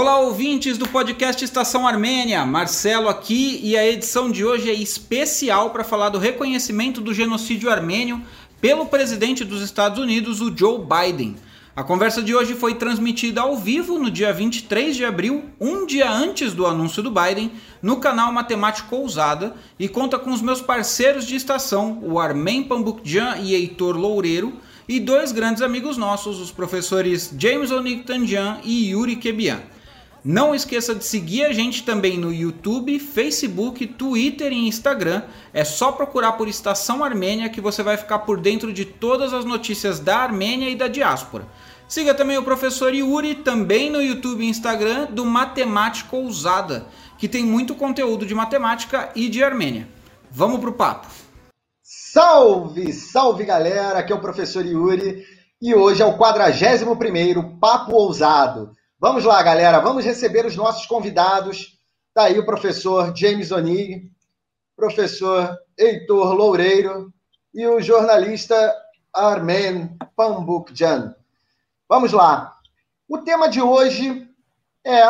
Olá, ouvintes do podcast Estação Armênia. Marcelo aqui e a edição de hoje é especial para falar do reconhecimento do genocídio armênio pelo presidente dos Estados Unidos, o Joe Biden. A conversa de hoje foi transmitida ao vivo no dia 23 de abril, um dia antes do anúncio do Biden, no canal Matemático Ousada e conta com os meus parceiros de estação, o Armen Pambukjan e Heitor Loureiro, e dois grandes amigos nossos, os professores James Onig Tanjan e Yuri Kebian. Não esqueça de seguir a gente também no YouTube, Facebook, Twitter e Instagram. É só procurar por Estação Armênia que você vai ficar por dentro de todas as notícias da Armênia e da diáspora. Siga também o professor Yuri, também no YouTube e Instagram, do Matemática Ousada, que tem muito conteúdo de matemática e de Armênia. Vamos pro papo! Salve, salve galera! Aqui é o professor Yuri e hoje é o 41º Papo Ousado Vamos lá, galera, vamos receber os nossos convidados. Está aí o professor James Onig, professor Heitor Loureiro e o jornalista Armen Pambukjan. Vamos lá. O tema de hoje é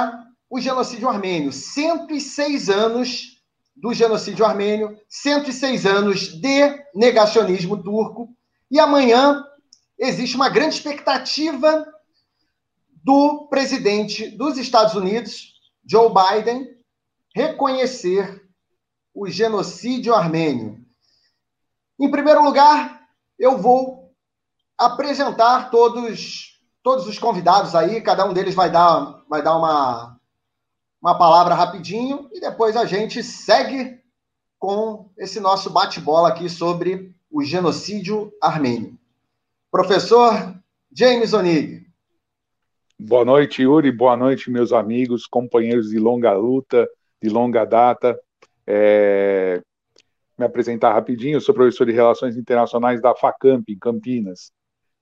o genocídio armênio. 106 anos do genocídio armênio, 106 anos de negacionismo turco. E amanhã existe uma grande expectativa do presidente dos Estados Unidos, Joe Biden, reconhecer o genocídio armênio. Em primeiro lugar, eu vou apresentar todos todos os convidados aí, cada um deles vai dar vai dar uma uma palavra rapidinho e depois a gente segue com esse nosso bate-bola aqui sobre o genocídio armênio. Professor James Onig. Boa noite, Yuri. Boa noite, meus amigos, companheiros de longa luta, de longa data. É... Me apresentar rapidinho, eu sou professor de Relações Internacionais da FACAMP, em Campinas,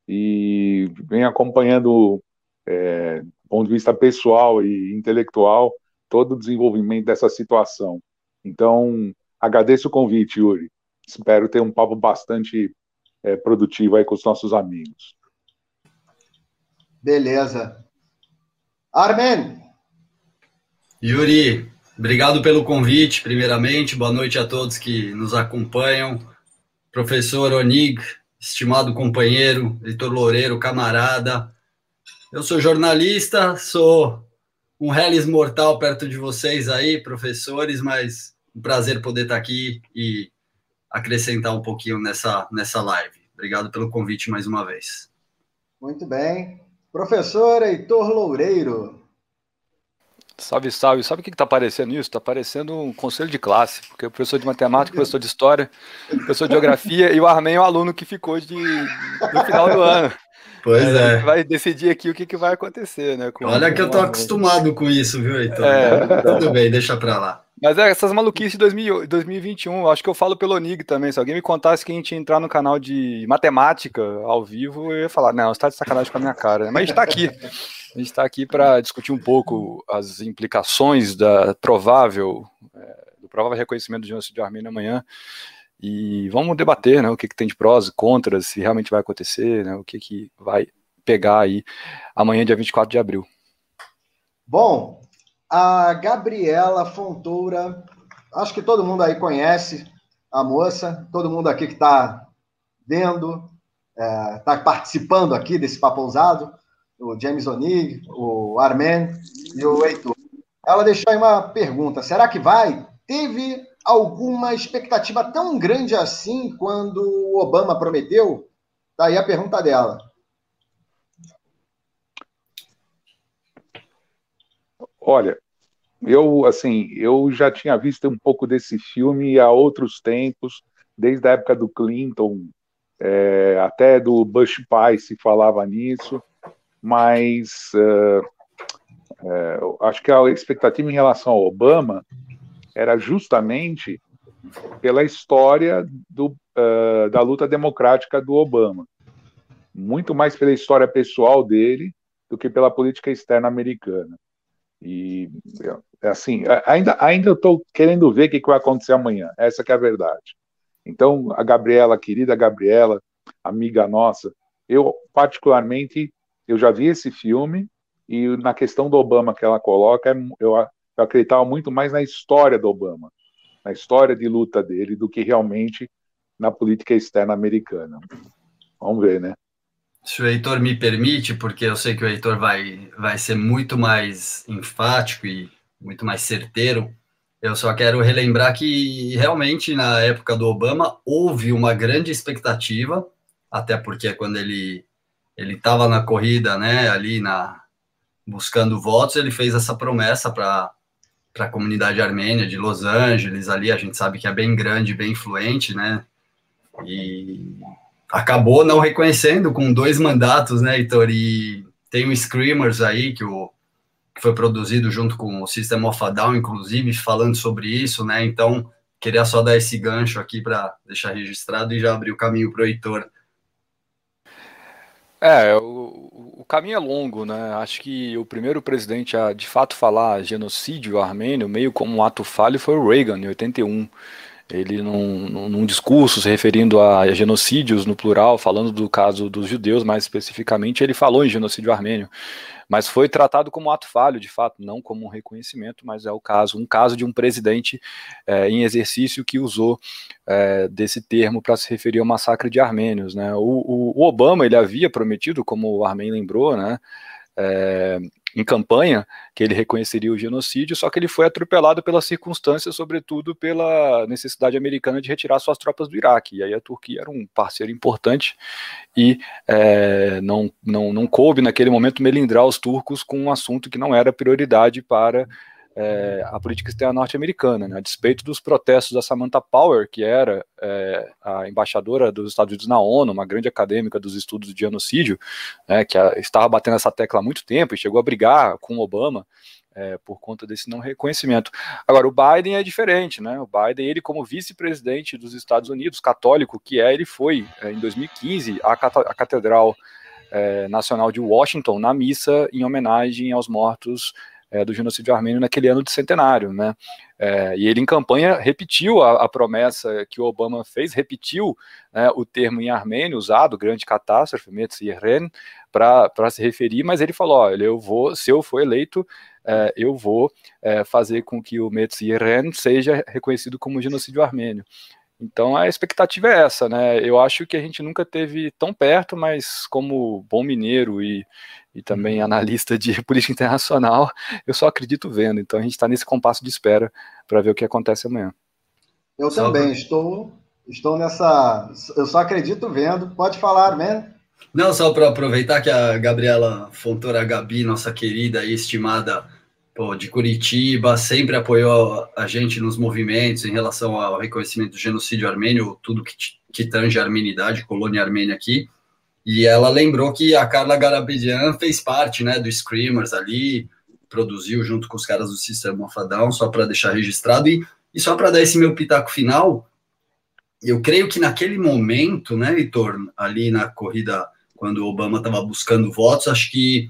e venho acompanhando, é, do ponto de vista pessoal e intelectual, todo o desenvolvimento dessa situação. Então, agradeço o convite, Yuri. Espero ter um papo bastante é, produtivo aí com os nossos amigos. Beleza. Armen. Yuri, obrigado pelo convite, primeiramente. Boa noite a todos que nos acompanham. Professor Onig, estimado companheiro, Heitor Loureiro, camarada. Eu sou jornalista, sou um reles mortal perto de vocês aí, professores, mas um prazer poder estar aqui e acrescentar um pouquinho nessa, nessa live. Obrigado pelo convite mais uma vez. Muito bem. Professor Heitor Loureiro. Salve, salve. Sabe o que está parecendo isso? Está parecendo um conselho de classe, porque o professor de matemática, o professor de história, o professor de geografia e o Armen é o aluno que ficou de, no final do ano. Pois é. Vai decidir aqui o que, que vai acontecer, né? Olha que eu tô acostumado com isso, viu, Heitor? É. Tudo bem, deixa para lá. Mas é, essas maluquices de 2000, 2021, acho que eu falo pelo NIG também. Se alguém me contasse que a gente ia entrar no canal de matemática ao vivo, eu ia falar, não, você tá de sacanagem com a minha cara. Mas a gente tá aqui. A gente está aqui para discutir um pouco as implicações da provável, é, do provável reconhecimento do genocídio armênio amanhã. E vamos debater né, o que, que tem de prós e contras, se realmente vai acontecer, né, o que, que vai pegar aí amanhã, dia 24 de abril. Bom, a Gabriela Fontoura, acho que todo mundo aí conhece a moça, todo mundo aqui que está vendo, está é, participando aqui desse papo ousado, o James Onig, o Armen e o Heitor. Ela deixou aí uma pergunta: será que vai? Teve alguma expectativa tão grande assim quando o Obama prometeu? Tá aí a pergunta dela. Olha, eu assim, eu já tinha visto um pouco desse filme há outros tempos, desde a época do Clinton, é, até do Bush pai se falava nisso, mas uh, uh, acho que a expectativa em relação ao Obama era justamente pela história do, uh, da luta democrática do Obama, muito mais pela história pessoal dele do que pela política externa americana. E é assim, ainda ainda estou querendo ver o que, que vai acontecer amanhã. Essa é a verdade. Então, a Gabriela, querida Gabriela, amiga nossa, eu particularmente eu já vi esse filme E na questão do Obama que ela coloca, eu, eu acreditava muito mais na história do Obama, na história de luta dele, do que realmente na política externa americana. Vamos ver, né? Se o Heitor me permite, porque eu sei que o Heitor vai, vai ser muito mais enfático e muito mais certeiro, eu só quero relembrar que realmente na época do Obama houve uma grande expectativa, até porque quando ele ele estava na corrida, né, ali na buscando votos, ele fez essa promessa para para a comunidade armênia de Los Angeles, ali a gente sabe que é bem grande, bem influente, né? E acabou não reconhecendo com dois mandatos, né, Heitor? E tem o Screamers aí, que, o, que foi produzido junto com o System of a Down, inclusive, falando sobre isso, né? Então, queria só dar esse gancho aqui para deixar registrado e já abrir o caminho para o Heitor. É, o, caminho é longo, né? Acho que o primeiro presidente a de fato falar genocídio armênio, meio como um ato falho, foi o Reagan, em 81 ele num, num, discurso se referindo a genocídios no plural, falando do caso dos judeus mais especificamente, ele falou em genocídio armênio, mas foi tratado como ato falho, de fato, não como um reconhecimento, mas é o caso, um caso de um presidente é, em exercício que usou é, desse termo para se referir ao massacre de armênios, né? O, o, o Obama ele havia prometido, como o Armin lembrou, né? É, em campanha que ele reconheceria o genocídio, só que ele foi atropelado pelas circunstâncias, sobretudo pela necessidade americana de retirar suas tropas do Iraque. E aí a Turquia era um parceiro importante e é, não, não, não coube naquele momento melindrar os turcos com um assunto que não era prioridade para é, a política externa norte-americana, né? a despeito dos protestos da Samantha Power, que era é, a embaixadora dos Estados Unidos na ONU, uma grande acadêmica dos estudos de genocídio, né, que a, estava batendo essa tecla há muito tempo e chegou a brigar com Obama é, por conta desse não reconhecimento. Agora, o Biden é diferente, né? O Biden, ele como vice-presidente dos Estados Unidos, católico que é, ele foi é, em 2015 à, Catedral é, Nacional de Washington na missa em homenagem aos mortos é, do genocídio armênio naquele ano de centenário, né? É, e ele em campanha repetiu a, a, promessa que o Obama fez, repetiu né, o termo em armênio usado, grande catástrofe, Metziren, para se referir, mas ele falou, olha, eu vou, se eu for eleito, é, eu vou é, fazer com que o Metziren seja reconhecido como genocídio armênio. Então a expectativa é essa, né? Eu acho que a gente nunca teve tão perto, mas como bom mineiro e, e também uhum. analista de política internacional, eu só acredito vendo. Então a gente está nesse compasso de espera para ver o que acontece amanhã. Eu só também estou estou nessa. Eu só acredito vendo. Pode falar, man. Não, só para aproveitar que a Gabriela Fontoura Gabi, nossa querida e estimada pô, de Curitiba, sempre apoiou a gente nos movimentos em relação ao reconhecimento do genocídio armênio, tudo que, que tange a armenidade, colônia armênia aqui. E ela lembrou que a Carla Garabedian fez parte né, do Screamers ali, produziu junto com os caras do Sistema Down, só para deixar registrado. E, e só para dar esse meu pitaco final, eu creio que naquele momento, né, Heitor, ali na corrida, quando o Obama estava buscando votos, acho que,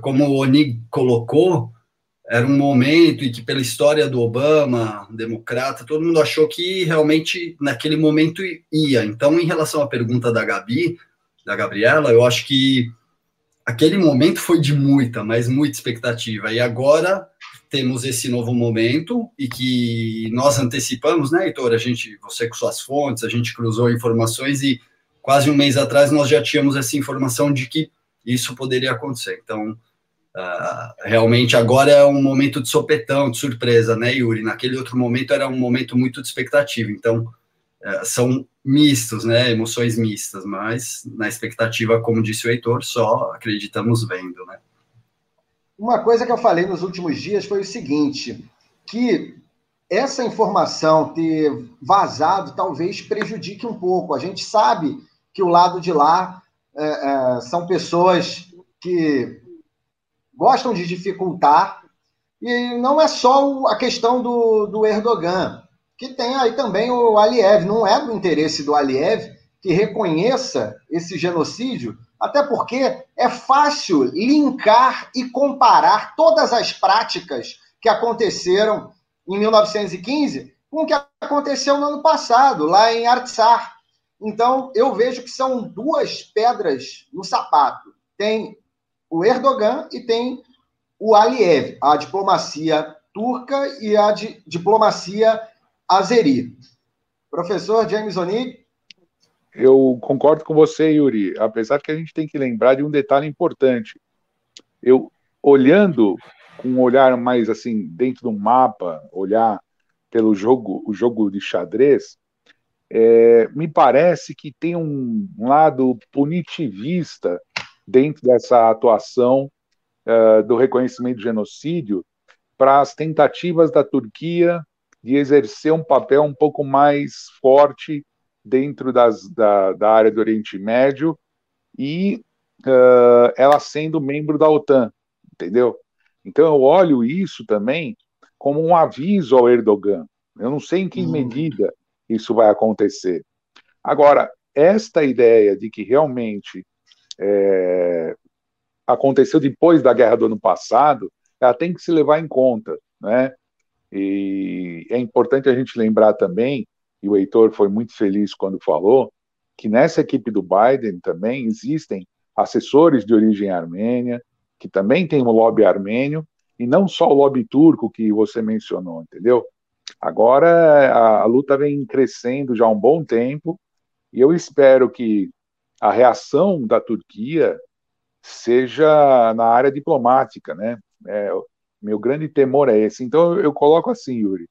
como o Onig colocou, era um momento em que, pela história do Obama, democrata, todo mundo achou que realmente naquele momento ia. Então, em relação à pergunta da Gabi, da Gabriela, eu acho que aquele momento foi de muita, mas muita expectativa. E agora temos esse novo momento e que nós antecipamos, né, Heitor? A gente, você com suas fontes, a gente cruzou informações e quase um mês atrás nós já tínhamos essa informação de que isso poderia acontecer. Então, Uh, realmente agora é um momento de sopetão, de surpresa, né, Yuri? Naquele outro momento era um momento muito de expectativa. Então, uh, são mistos, né? Emoções mistas, mas na expectativa, como disse o Heitor, só acreditamos vendo, né? Uma coisa que eu falei nos últimos dias foi o seguinte: que essa informação ter vazado talvez prejudique um pouco. A gente sabe que o lado de lá é, é, são pessoas que gostam de dificultar. E não é só a questão do, do Erdogan, que tem aí também o Aliyev. Não é do interesse do Aliyev que reconheça esse genocídio, até porque é fácil linkar e comparar todas as práticas que aconteceram em 1915 com o que aconteceu no ano passado, lá em Artsar. Então, eu vejo que são duas pedras no sapato. Tem o Erdogan e tem o Aliyev, a diplomacia turca e a di diplomacia azeri. Professor James Onig? Eu concordo com você, Yuri, apesar que a gente tem que lembrar de um detalhe importante. Eu, olhando com um olhar mais assim, dentro do mapa, olhar pelo jogo, o jogo de xadrez, é, me parece que tem um lado punitivista dentro dessa atuação uh, do reconhecimento de genocídio para as tentativas da Turquia de exercer um papel um pouco mais forte dentro das, da, da área do Oriente Médio e uh, ela sendo membro da OTAN, entendeu? Então eu olho isso também como um aviso ao Erdogan. Eu não sei em que hum. medida isso vai acontecer. Agora, esta ideia de que realmente é, aconteceu depois da guerra do ano passado, ela tem que se levar em conta, né? E é importante a gente lembrar também, e o Heitor foi muito feliz quando falou, que nessa equipe do Biden também existem assessores de origem armênia, que também tem o lobby armênio, e não só o lobby turco que você mencionou, entendeu? Agora a, a luta vem crescendo já há um bom tempo, e eu espero que a reação da Turquia seja na área diplomática, né? É, meu grande temor é esse. Então eu, coloco assim, Yuri,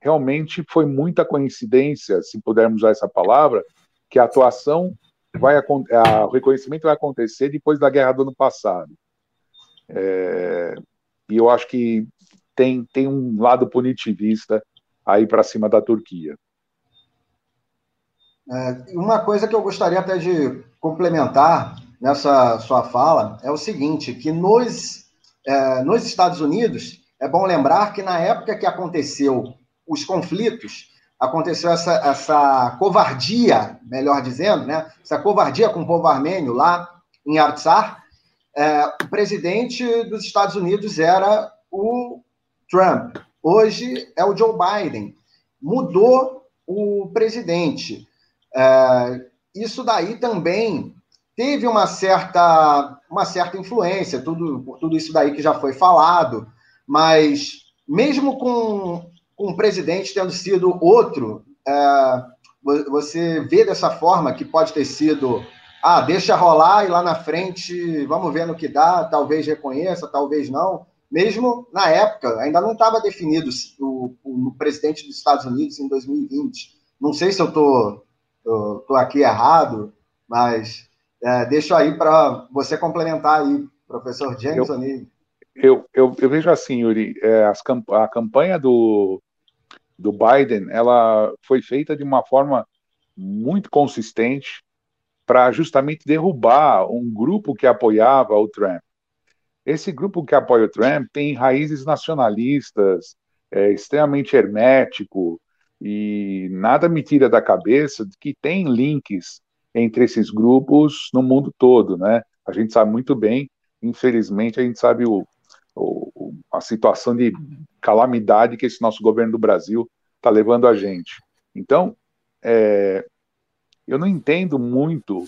realmente foi muita coincidência, se pudermos usar essa palavra, que a atuação vai a, o reconhecimento vai acontecer depois da guerra do ano passado. É, e eu acho que tem, tem um lado punitivista aí para cima da Turquia. É, uma coisa que eu gostaria até de complementar nessa sua fala é o seguinte, que nos, é, nos Estados Unidos, é bom lembrar que na época que aconteceu os conflitos, aconteceu essa, essa covardia, melhor dizendo, né? essa covardia com o povo armênio lá em Artsar, é, o presidente dos Estados Unidos era o Trump. Hoje é o Joe Biden. Mudou o presidente. É, isso daí também teve uma certa, uma certa influência, tudo, por tudo isso daí que já foi falado, mas mesmo com, com o presidente tendo sido outro, é, você vê dessa forma que pode ter sido, ah, deixa rolar e lá na frente vamos ver no que dá, talvez reconheça, talvez não. Mesmo na época, ainda não estava definido o, o, o, presidente dos Estados Unidos em 2020. Não sei se eu estou tô aqui errado, mas é, deixo aí para você complementar aí, professor James O'Neill. Eu, eu, eu, vejo assim, Yuri, é, as, a campanha do, do Biden, ela foi feita de uma forma muito consistente para justamente derrubar um grupo que apoiava o Trump. Esse grupo que apoia o Trump tem raízes nacionalistas, é extremamente hermético, e nada me tira da cabeça de que tem links entre esses grupos no mundo todo, né? A gente sabe muito bem, infelizmente, a gente sabe o, o a situação de calamidade que esse nosso governo do Brasil está levando a gente. Então, é, eu não entendo muito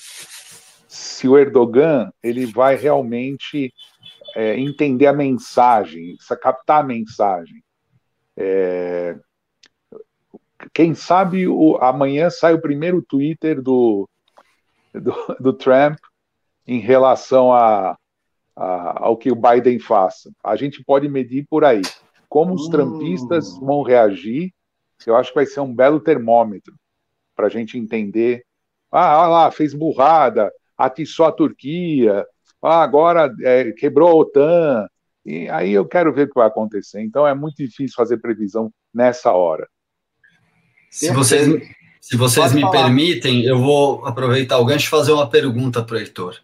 se o Erdogan ele vai realmente é, entender a mensagem, captar a mensagem. É, quem sabe o, amanhã sai o primeiro Twitter do, do, do Trump em relação a, a, ao que o Biden faça. A gente pode medir por aí. Como os trumpistas hum. vão reagir, eu acho que vai ser um belo termômetro para a gente entender. Ah, lá, fez burrada, atiçou a Turquia, ah, agora é, quebrou a OTAN. E aí eu quero ver o que vai acontecer. Então é muito difícil fazer previsão nessa hora. Se vocês, se vocês me falar. permitem, eu vou aproveitar o gancho e fazer uma pergunta para o Heitor.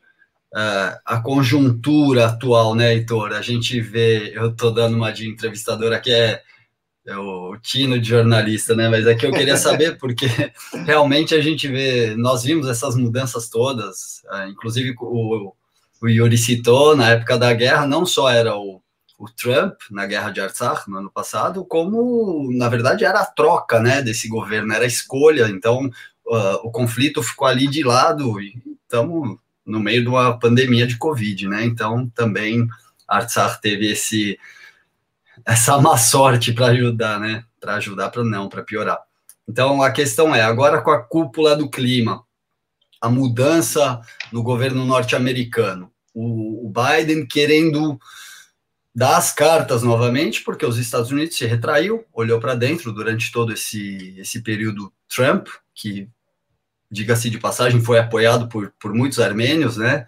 Uh, a conjuntura atual, né, Heitor? A gente vê, eu estou dando uma de entrevistadora que é, é, o tino de jornalista, né? Mas aqui eu queria saber, porque realmente a gente vê, nós vimos essas mudanças todas, uh, inclusive o, o Yuri citou, na época da guerra, não só era o o Trump na guerra de Artsakh no ano passado, como na verdade era a troca, né, desse governo, era a escolha. Então uh, o conflito ficou ali de lado e estamos no meio de uma pandemia de Covid, né? Então também Artsakh teve esse essa má sorte para ajudar, né? Para ajudar para não, para piorar. Então a questão é agora com a cúpula do clima, a mudança no governo norte-americano, o, o Biden querendo dar as cartas novamente, porque os Estados Unidos se retraiu, olhou para dentro durante todo esse, esse período Trump, que, diga-se de passagem, foi apoiado por, por muitos armênios, né?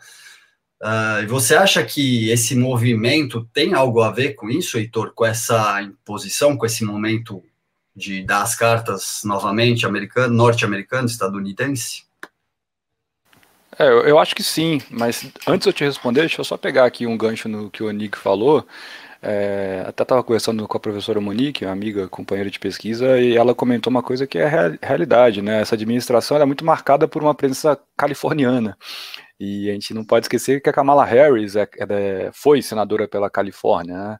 Uh, e você acha que esse movimento tem algo a ver com isso, Heitor, com essa imposição, com esse momento de dar as cartas novamente americano, norte-americano, estadunidense? É, eu, acho que sim, mas antes de eu te responder, deixa eu só pegar aqui um gancho no que o Nick falou. É, até estava conversando com a professora Monique, uma amiga, companheira de pesquisa, e ela comentou uma coisa que é real, realidade, né? Essa administração é muito marcada por uma presença californiana. E a gente não pode esquecer que a Kamala Harris é, é, foi senadora pela Califórnia. Né?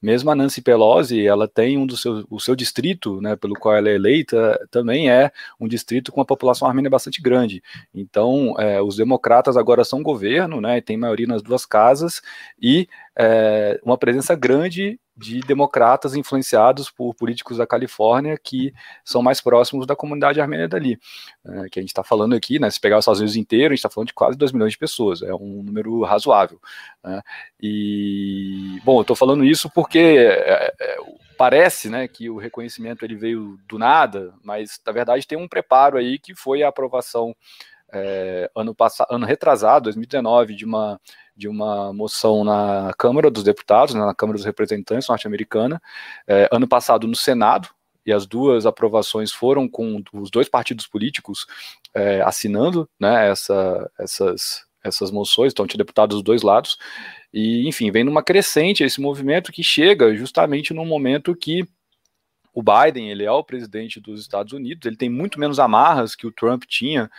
Mesmo a Nancy Pelosi, ela tem um do seu, o seu distrito, né, pelo qual ela é eleita, também é um distrito com uma população armênia bastante grande. Então, é, os democratas agora são governo, né, tem maioria nas duas casas e é, uma presença grande de democratas influenciados por políticos da Califórnia que são mais próximos da comunidade armênia dali. É, que a gente está falando aqui, né, se pegar os Estados Unidos inteiro, a gente está falando de quase 2 milhões de pessoas, é um número razoável. Né, e, bom, eu estou falando isso porque é, é, parece né, que o reconhecimento ele veio do nada, mas na verdade tem um preparo aí que foi a aprovação é, ano passado, ano retrasado, 2019, de uma de uma moção na Câmara dos Deputados, né, na Câmara dos Representantes norte-americana, é, ano passado no Senado, e as duas aprovações foram com os dois partidos políticos é, assinando né, essa, essas, essas moções, então tinha deputados dos dois lados, e enfim, vem numa crescente esse movimento que chega justamente num momento que o Biden, ele é o presidente dos Estados Unidos, ele tem muito menos amarras que o Trump tinha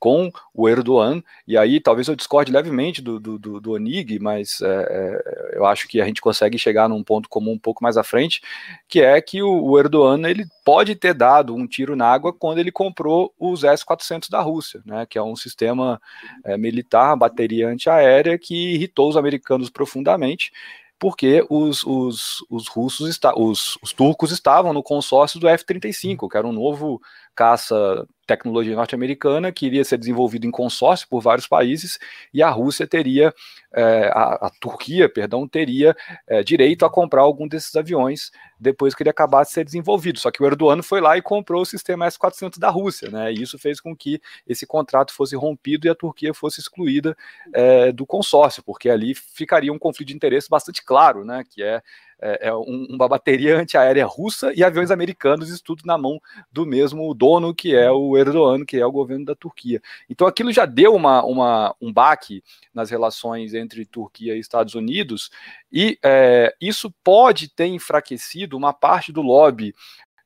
com o Erdogan, e aí talvez eu discorde levemente do, do, do, do Onig, mas é, é, eu acho que a gente consegue chegar num ponto comum um pouco mais à frente, que é que o, o Erdogan ele pode ter dado um tiro na água quando ele comprou os S-400 da Rússia, né, que é um sistema é, militar, bateria antiaérea, que irritou os americanos profundamente, porque os, os, os russos, está, os, os turcos estavam no consórcio do F-35, que era um novo caça tecnologia norte-americana que iria ser desenvolvido em consórcio por vários países e a Rússia teria, é, a, a, Turquia, perdão, teria é, direito a comprar algum desses aviões depois que ele acabasse de ser desenvolvido. Só que o Erdogan foi lá e comprou o sistema S-400 da Rússia, né? E isso fez com que esse contrato fosse rompido e a Turquia fosse excluída é, do consórcio, porque ali ficaria um conflito de interesse bastante claro, né? Que é é, é um, uma bateria antiaérea russa e aviões americanos, isso tudo na mão do mesmo dono, que é o Erdogan, que é o governo da Turquia. Então aquilo já deu uma, uma um baque nas relações entre Turquia e Estados Unidos, e é, isso pode ter enfraquecido uma parte do lobby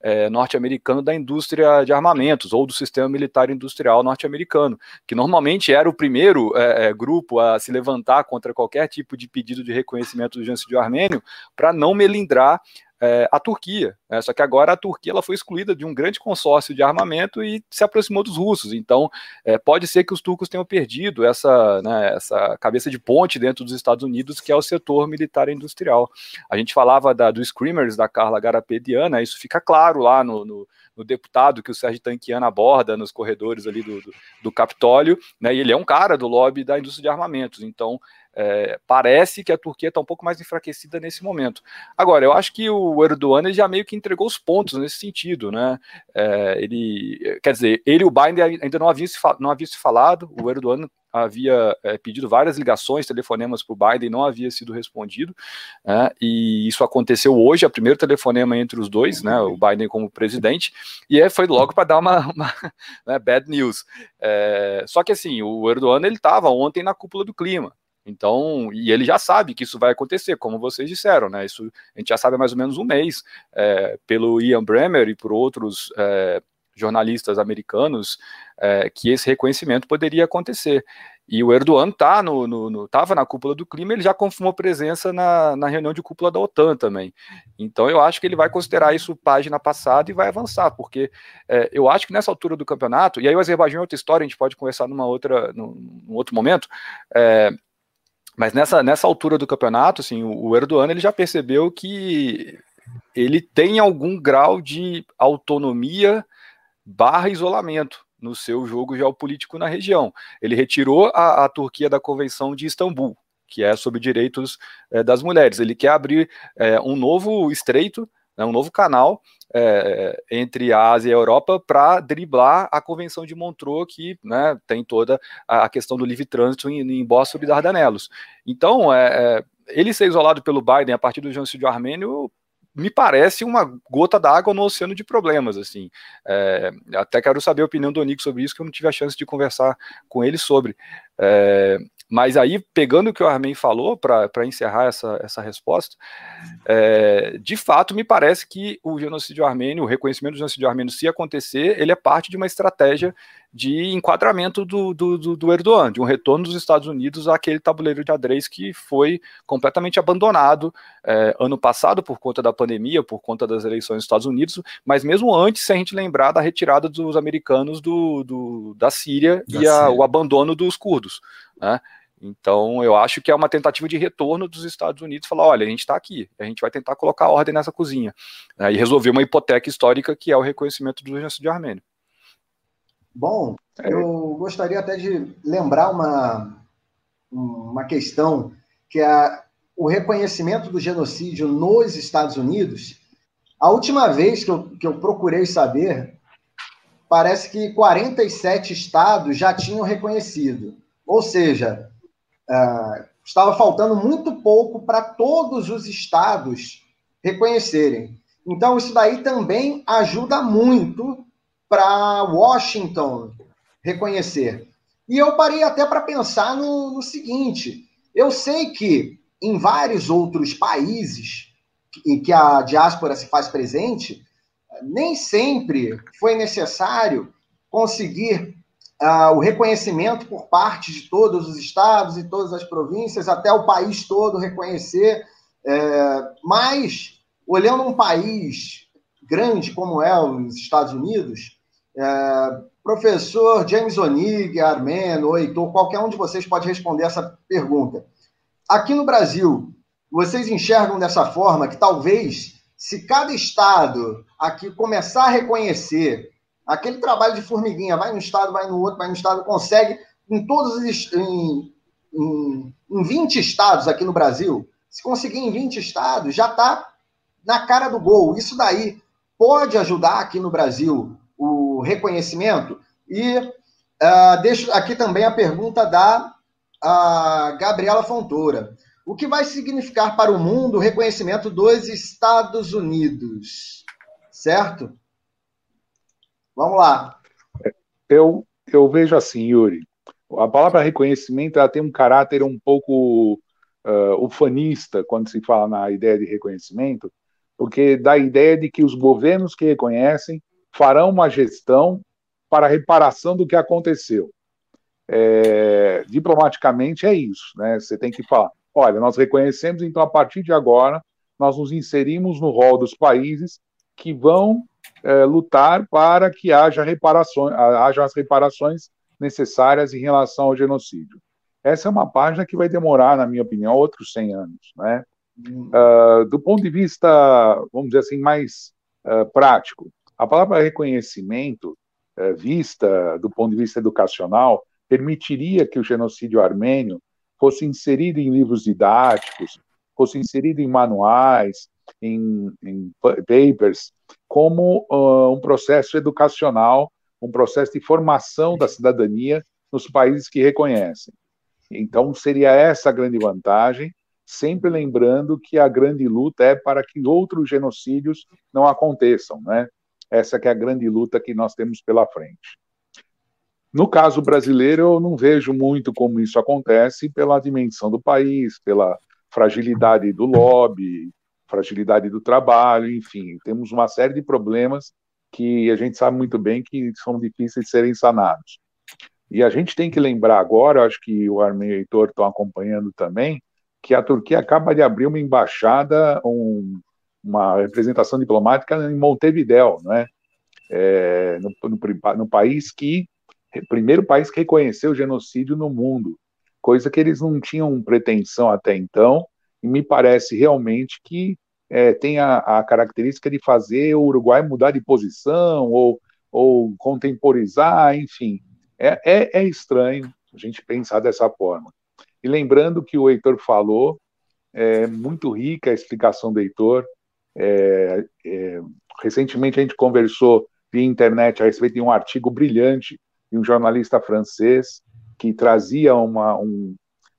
é, norte-americano da indústria de armamentos ou do sistema militar industrial norte-americano, que normalmente era o primeiro é, é, grupo a se levantar contra qualquer tipo de pedido de reconhecimento do genocídio armênio para não melindrar é, a Turquia. Né? Só que agora a Turquia ela foi excluída de um grande consórcio de armamento e se aproximou dos russos. Então, é, pode ser que os turcos tenham perdido essa, né, essa cabeça de ponte dentro dos Estados Unidos, que é o setor militar industrial. A gente falava da, do Screamers, da Carla Garapediana, isso fica claro lá no, no no deputado que o Sérgio Tanquiano aborda nos corredores ali do, do, do Capitólio, né, e ele é um cara do lobby da indústria de armamentos, então é, parece que a Turquia está um pouco mais enfraquecida nesse momento. Agora, eu acho que o Erdogan já meio que entregou os pontos nesse sentido, né? É, ele, quer dizer, ele e o Biden ainda não haviam se, não havia se falado, o Erdogan havia é, pedido várias ligações, telefonemas para o Biden, não havia sido respondido, né, e isso aconteceu hoje, a primeiro telefonema entre os dois, né, o Biden como presidente, e é, foi logo para dar uma, uma né, bad news. É, só que assim, o Erdogan ele estava ontem na cúpula do clima, então, e ele já sabe que isso vai acontecer, como vocês disseram, né? Isso a gente já sabe há mais ou menos um mês, é, pelo Ian Bremer e por outros é, jornalistas americanos é, que esse reconhecimento poderia acontecer. E o Erdogan tá no, no, no, tava na cúpula do clima, ele já confirmou presença na, na reunião de cúpula da OTAN também. Então eu acho que ele vai considerar isso página passada e vai avançar, porque é, eu acho que nessa altura do campeonato, e aí o Azerbaijão é outra história, a gente pode conversar numa outra, num, num outro momento, é, mas nessa, nessa altura do campeonato, assim, o, Erdogan ele já percebeu que ele tem algum grau de autonomia barra isolamento no seu jogo geopolítico na região. Ele retirou a, a Turquia da Convenção de Istambul, que é sobre direitos é, das mulheres. Ele quer abrir é, um novo estreito, né, um novo canal é, entre a Ásia e a Europa para driblar a Convenção de Montreux, que né, tem toda a questão do livre trânsito em, em Bósforo e Dardanelos. Então, é, ele ser isolado pelo Biden a partir do genocídio armênio me parece uma gota d'água no oceano de problemas, assim. É, até quero saber a opinião do Nico sobre isso, que eu não tive a chance de conversar com ele sobre. É, mas aí, pegando o que o Armin falou, para encerrar essa, essa resposta, é, de fato, me parece que o genocídio armênio, o reconhecimento do genocídio armênio, se acontecer, ele é parte de uma estratégia de enquadramento do, do, do, do Erdogan, de um retorno dos Estados Unidos àquele tabuleiro de adrez que foi completamente abandonado é, ano passado por conta da pandemia, por conta das eleições dos Estados Unidos, mas mesmo antes, se a gente lembrar da retirada dos americanos do, do da Síria da e a, o abandono dos curdos. Né? Então, eu acho que é uma tentativa de retorno dos Estados Unidos, falar, olha, a gente está aqui, a gente vai tentar colocar ordem nessa cozinha né, e resolver uma hipoteca histórica que é o reconhecimento do genocídio armênio. Bom, é. eu gostaria até de lembrar uma, uma questão que é o reconhecimento do genocídio nos Estados Unidos. A última vez que eu, que eu procurei saber, parece que 47 estados já tinham reconhecido. Ou seja, uh, estava faltando muito pouco para todos os estados reconhecerem. Então, isso daí também ajuda muito para Washington reconhecer. E eu parei até para pensar no, no, seguinte: eu sei que em vários outros países em que a diáspora se faz presente, nem sempre foi necessário conseguir uh, o reconhecimento por parte de todos os estados e todas as províncias, até o país todo reconhecer. É, mas, olhando um país grande como é os Estados Unidos, é, professor James Onig, Armeno, Heitor, qualquer um de vocês pode responder essa pergunta. Aqui no Brasil, vocês enxergam dessa forma que talvez, se cada estado aqui começar a reconhecer aquele trabalho de formiguinha, vai no estado, vai no outro, vai no estado, consegue em todos os em, em, em 20 estados aqui no Brasil, se conseguir em 20 estados, já está na cara do gol. Isso daí pode ajudar aqui no Brasil reconhecimento. E uh, deixo aqui também a pergunta da uh, Gabriela Fontoura. O que vai significar para o mundo o reconhecimento dos Estados Unidos? Certo? Vamos lá. Eu, eu vejo assim, Yuri. A palavra reconhecimento ela tem um caráter um pouco uh, ufanista quando se fala na ideia de reconhecimento, porque dá a ideia de que os governos que reconhecem farão uma gestão para reparação do que aconteceu. É, diplomaticamente é isso, né? Você tem que falar, olha, nós reconhecemos, então a partir de agora nós nos inserimos no rol dos países que vão é, lutar para que haja reparações, haja as reparações necessárias em relação ao genocídio. Essa é uma página que vai demorar, na minha opinião, outros 100 anos, né? Uh, do ponto de vista, vamos dizer assim, mais uh, prático, a palavra reconhecimento, é, vista do ponto de vista educacional, permitiria que o genocídio armênio fosse inserido em livros didáticos, fosse inserido em manuais, em, em papers, como uh, um processo educacional, um processo de formação da cidadania nos países que reconhecem. Então, seria essa a grande vantagem, sempre lembrando que a grande luta é para que outros genocídios não aconteçam, né? Essa que é a grande luta que nós temos pela frente. No caso brasileiro, eu não vejo muito como isso acontece pela dimensão do país, pela fragilidade do lobby, fragilidade do trabalho, enfim, temos uma série de problemas que a gente sabe muito bem que são difíceis de serem sanados. E a gente tem que lembrar agora, acho que o Armin e o Heitor estão acompanhando também, que a Turquia acaba de abrir uma embaixada, um, uma representação diplomática em Montevideo, não é? é no, no, no, país que primeiro país que reconheceu o genocídio no mundo, coisa que eles não tinham pretensão até então, e me parece realmente que é, tem a, a, característica de fazer o Uruguai mudar de posição ou, ou contemporizar, enfim. É, é, é estranho a gente pensar dessa forma. E lembrando que o Heitor falou, é muito rica a explicação do Heitor. É, é, recentemente a gente conversou via internet a respeito de um artigo brilhante de um jornalista francês que trazia uma, um,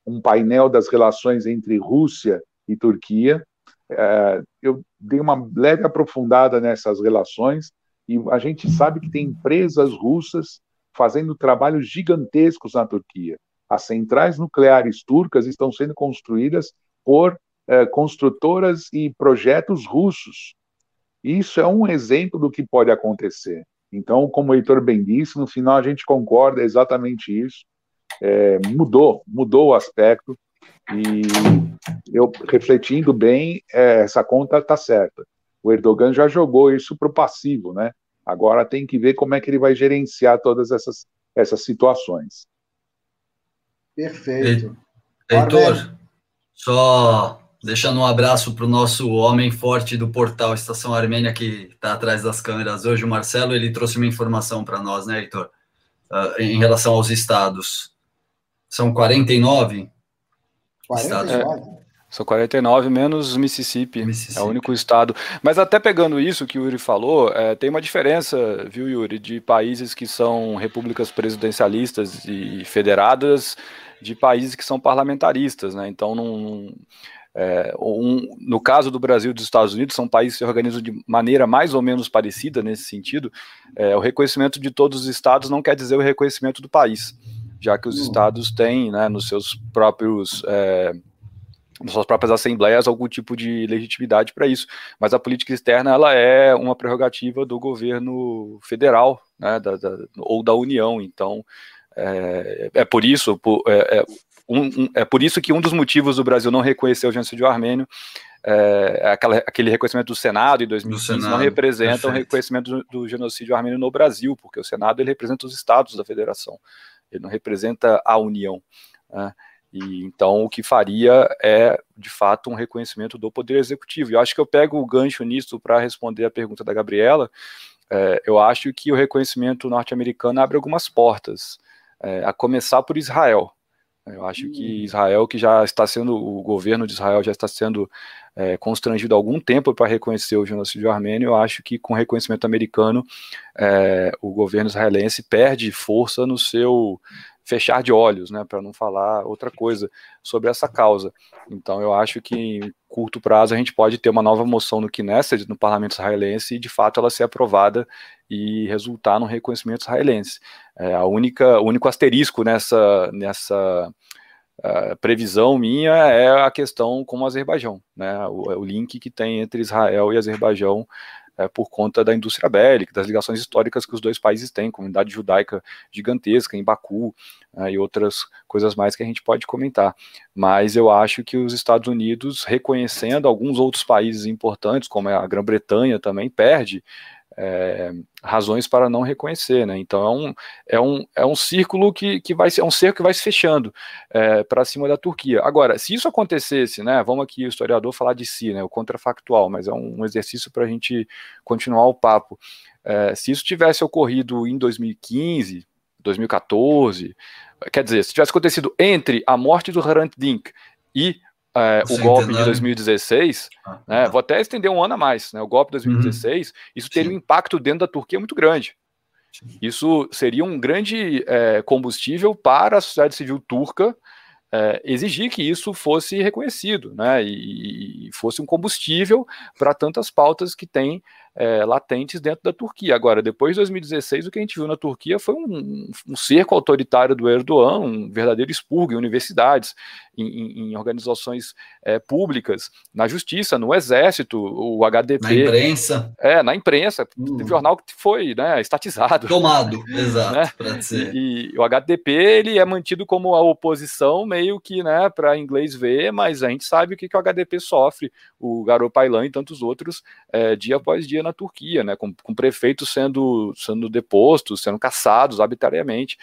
um painel das relações entre Rússia e Turquia. É, eu dei uma leve aprofundada nessas relações e a gente sabe que tem empresas russas fazendo trabalhos gigantescos na Turquia. As centrais nucleares turcas estão sendo construídas por é, construtoras e projetos russos. Isso é um exemplo do que pode acontecer. Então, como o Heitor bem disse, no final a gente concorda exatamente isso. É, mudou, mudou o aspecto. E eu, refletindo bem, é, essa conta está certa. O Erdogan já jogou isso para o passivo, né? Agora tem que ver como é que ele vai gerenciar todas essas, essas situações. Perfeito. Heitor, só deixando um abraço para o nosso homem forte do portal Estação Armênia, que está atrás das câmeras hoje, o Marcelo, ele trouxe uma informação para nós, né, Heitor? Uh, em relação aos estados. São 49? 49? Estados. É. São 49 menos Mississippi, Mississippi, é o único estado. Mas até pegando isso que o Yuri falou, é, tem uma diferença, viu, Yuri, de países que são repúblicas presidencialistas e federadas de países que são parlamentaristas, né? Então, não, é, um, no caso do Brasil e dos Estados Unidos, são países que se organizam de maneira mais ou menos parecida nesse sentido. É, o reconhecimento de todos os estados não quer dizer o reconhecimento do país, já que os hum. estados têm, né, nos seus próprios é, nas suas próprias assembleias algum tipo de legitimidade para isso. Mas a política externa ela é uma prerrogativa do governo federal, né, da, da, ou da União. Então é, é por isso, por, é, é, um, um, é por isso que um dos motivos do Brasil não reconhecer o genocídio armênio é, aquela, aquele reconhecimento do Senado em 2015 Senado, não representa o um reconhecimento do, do, genocídio armênio no Brasil, porque o Senado ele representa os estados da federação, ele não representa a União. Né? E então o que faria é, de fato, um reconhecimento do poder executivo. E eu acho que eu pego o gancho nisso para responder a pergunta da Gabriela. É, eu acho que o reconhecimento norte-americano abre algumas portas, é, a começar por Israel. Eu acho que hum. Israel, que já está sendo, o governo de Israel já está sendo é, constrangido há algum tempo para reconhecer o genocídio armênio, eu acho que com reconhecimento americano, é, o governo israelense perde força no seu fechar de olhos, né, para não falar outra coisa sobre essa causa. Então, eu acho que em curto prazo a gente pode ter uma nova moção no Knesset, no parlamento israelense, e de fato ela ser aprovada e resultar no reconhecimento israelense. É, a única, o único asterisco nessa, nessa uh, previsão minha é a questão com o Azerbaijão, né, o, o link que tem entre Israel e Azerbaijão é, por conta da indústria bélica, das ligações históricas que os dois países têm, comunidade judaica gigantesca em Baku é, e outras coisas mais que a gente pode comentar. Mas eu acho que os Estados Unidos, reconhecendo alguns outros países importantes, como a Grã-Bretanha também, perde é, razões para não reconhecer, né? Então é um, é um, é um círculo que, que vai ser é um cerco que vai se fechando é, para cima da Turquia. Agora, se isso acontecesse, né? Vamos aqui o historiador falar de si, né? O contrafactual, mas é um, um exercício para a gente continuar o papo. É, se isso tivesse ocorrido em 2015, 2014, quer dizer, se tivesse acontecido entre a morte do Hrant Dink e é, o golpe de 2016, ah, né, tá. vou até estender um ano a mais, né, o golpe de 2016, uhum. isso teria Sim. um impacto dentro da Turquia muito grande. Isso seria um grande é, combustível para a sociedade civil turca é, exigir que isso fosse reconhecido, né, e, e fosse um combustível para tantas pautas que tem é, latentes dentro da Turquia. Agora, depois de 2016, o que a gente viu na Turquia foi um, um cerco autoritário do Erdogan, um verdadeiro expurgo em universidades, em, em organizações é, públicas, na justiça, no exército, o HDP. Na imprensa. É, na imprensa. Hum. Teve jornal que foi né, estatizado. Tomado, exato, né? E, e, o HDP ele é mantido como a oposição, meio que né, para inglês ver, mas a gente sabe o que, que o HDP sofre, o Garo Pailan e tantos outros, é, dia após dia na Turquia, né, com, com prefeitos sendo, sendo depostos, sendo caçados arbitrariamente.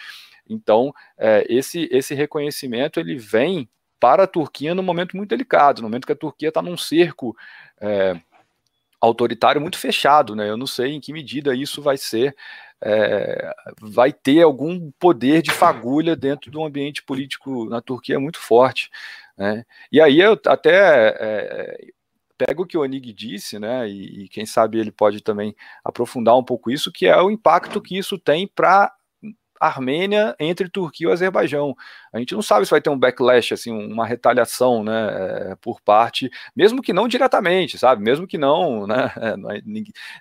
Então, é, esse, esse reconhecimento ele vem para a Turquia num momento muito delicado, no momento que a Turquia está num cerco é, autoritário muito fechado, né? Eu não sei em que medida isso vai ser, é, vai ter algum poder de fagulha dentro do ambiente político na Turquia muito forte, né? E aí eu até pego o que o Onig disse, né? E, e quem sabe ele pode também aprofundar um pouco isso, que é o impacto que isso tem para Armênia entre Turquia e Azerbaijão. A gente não sabe se vai ter um backlash, assim, uma retaliação, né, eh, por parte, mesmo que não diretamente, sabe, mesmo que não, né, é,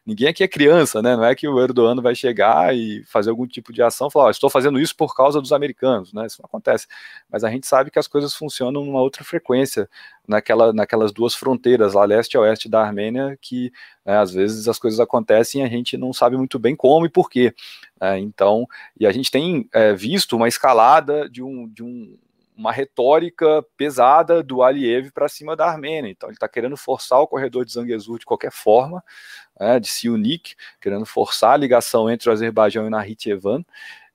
ninguém aqui é criança, né, não é que o Erdogan vai chegar e fazer algum tipo de ação, falar, oh, estou fazendo isso por causa dos americanos, né, isso não acontece, mas a gente sabe que as coisas funcionam numa outra frequência, naquela, naquelas duas fronteiras, lá leste e oeste da Armênia, que né, às vezes as coisas acontecem e a gente não sabe muito bem como e por quê. É, então, e a gente tem é, visto uma escalada de, um, de um, uma retórica pesada do Aliyev para cima da Armênia. Então, ele está querendo forçar o corredor de Zangezur de qualquer forma, é, de Siunik, querendo forçar a ligação entre o Azerbaijão e Nahityevan.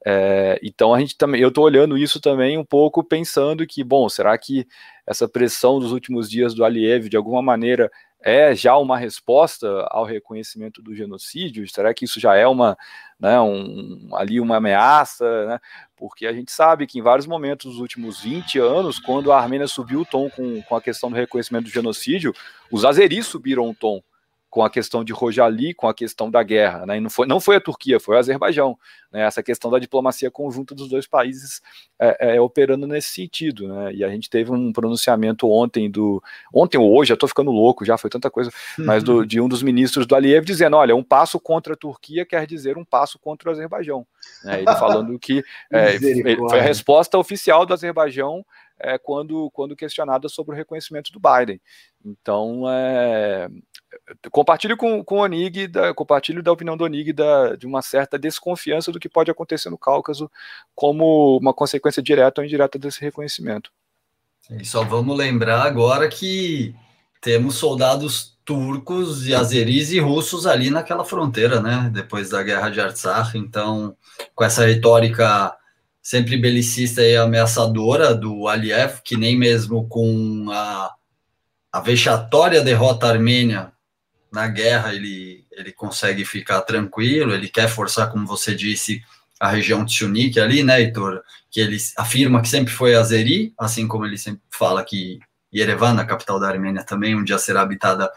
É, então a gente também, eu estou olhando isso também um pouco pensando que, bom, será que essa pressão dos últimos dias do Aliyev de alguma maneira é já uma resposta ao reconhecimento do genocídio? Será que isso já é uma, né, um, ali uma ameaça? Né? Porque a gente sabe que em vários momentos dos últimos 20 anos, quando a Armênia subiu o tom com, com a questão do reconhecimento do genocídio, os azeris subiram o tom com a questão de Rojali, com a questão da guerra, né? E não foi, não foi a Turquia, foi o Azerbaijão, né? Essa questão da diplomacia conjunta dos dois países é, é, operando nesse sentido, né? E a gente teve um pronunciamento ontem do, ontem ou hoje, já estou ficando louco, já foi tanta coisa, mas do, de um dos ministros do Aliyev dizendo, olha, um passo contra a Turquia quer dizer um passo contra o Azerbaijão, né? Ele falando que é, foi a resposta oficial do Azerbaijão é, quando, quando questionada sobre o reconhecimento do Biden. Então, é, compartilho com, com o Onig, da, compartilho da opinião do Onig da, de uma certa desconfiança do que pode acontecer no Cáucaso como uma consequência direta ou indireta desse reconhecimento. E só vamos lembrar agora que temos soldados turcos e azeris e russos ali naquela fronteira, né? Depois da guerra de Artsakh, então com essa retórica sempre belicista e ameaçadora do Aliyev, que nem mesmo com a, a vexatória derrota armênia na guerra ele, ele consegue ficar tranquilo, ele quer forçar, como você disse, a região de Sunik ali, né, Heitor? Que ele afirma que sempre foi Azeri, assim como ele sempre fala que Yerevan, a capital da Armênia, também um dia será habitada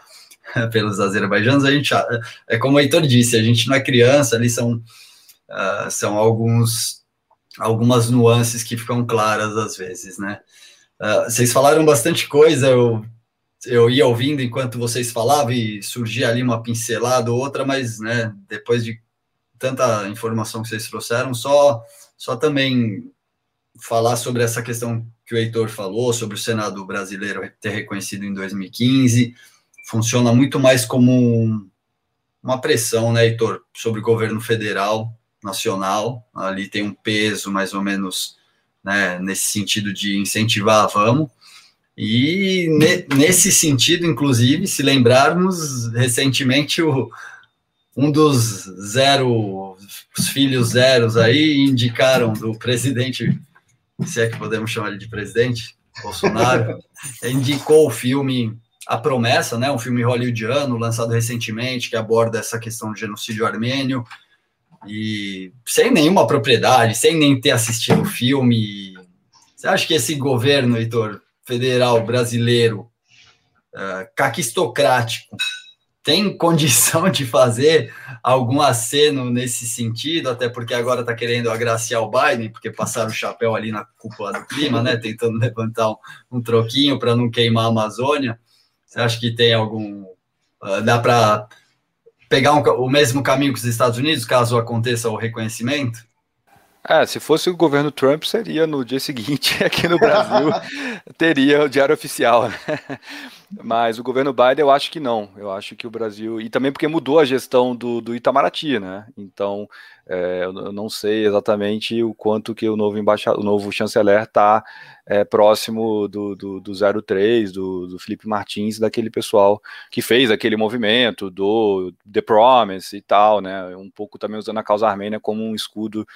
pelos azerbaijanos. A gente, é como o Heitor disse, a gente não é criança, ali são, uh, são alguns algumas nuances que ficam claras às vezes, né? Uh, vocês falaram bastante coisa, eu, eu ia ouvindo enquanto vocês falavam e surgia ali uma pincelada ou outra, mas, né, depois de tanta informação que vocês trouxeram, só, só também falar sobre essa questão que o Heitor falou, sobre o Senado brasileiro ter reconhecido em 2015, funciona muito mais como um, uma pressão, né, Heitor, sobre o governo federal, nacional, ali tem um peso mais ou menos né, nesse sentido de incentivar, vamos. E ne, nesse sentido, inclusive, se lembrarmos, recentemente o, um dos zero, os filhos zeros aí indicaram do presidente, se é que podemos chamar ele de presidente, Bolsonaro, indicou o filme A Promessa, né, um filme hollywoodiano lançado recentemente que aborda essa questão do genocídio armênio, e sem nenhuma propriedade, sem nem ter assistido o filme. Você acha que esse governo, Heitor, federal brasileiro, uh, caquistocrático, tem condição de fazer algum aceno nesse sentido, até porque agora está querendo agraciar o Biden, porque passaram o chapéu ali na cúpula do clima, né? Tentando levantar um, um troquinho para não queimar a Amazônia. Você acha que tem algum. Uh, dá para pegar um, o mesmo caminho que os Estados Unidos, caso aconteça o reconhecimento? É, se fosse o governo Trump, seria no dia seguinte aqui no Brasil, teria o diário oficial. Né? Mas o governo Biden, eu acho que não. Eu acho que o Brasil. E também porque mudou a gestão do, do Itamaraty, né? Então, é, eu não sei exatamente o quanto que o novo, embaixador, o novo chanceler está é, próximo do, do, do 03, do, do Felipe Martins, daquele pessoal que fez aquele movimento do The Promise e tal, né? Um pouco também usando a causa armênia como um escudo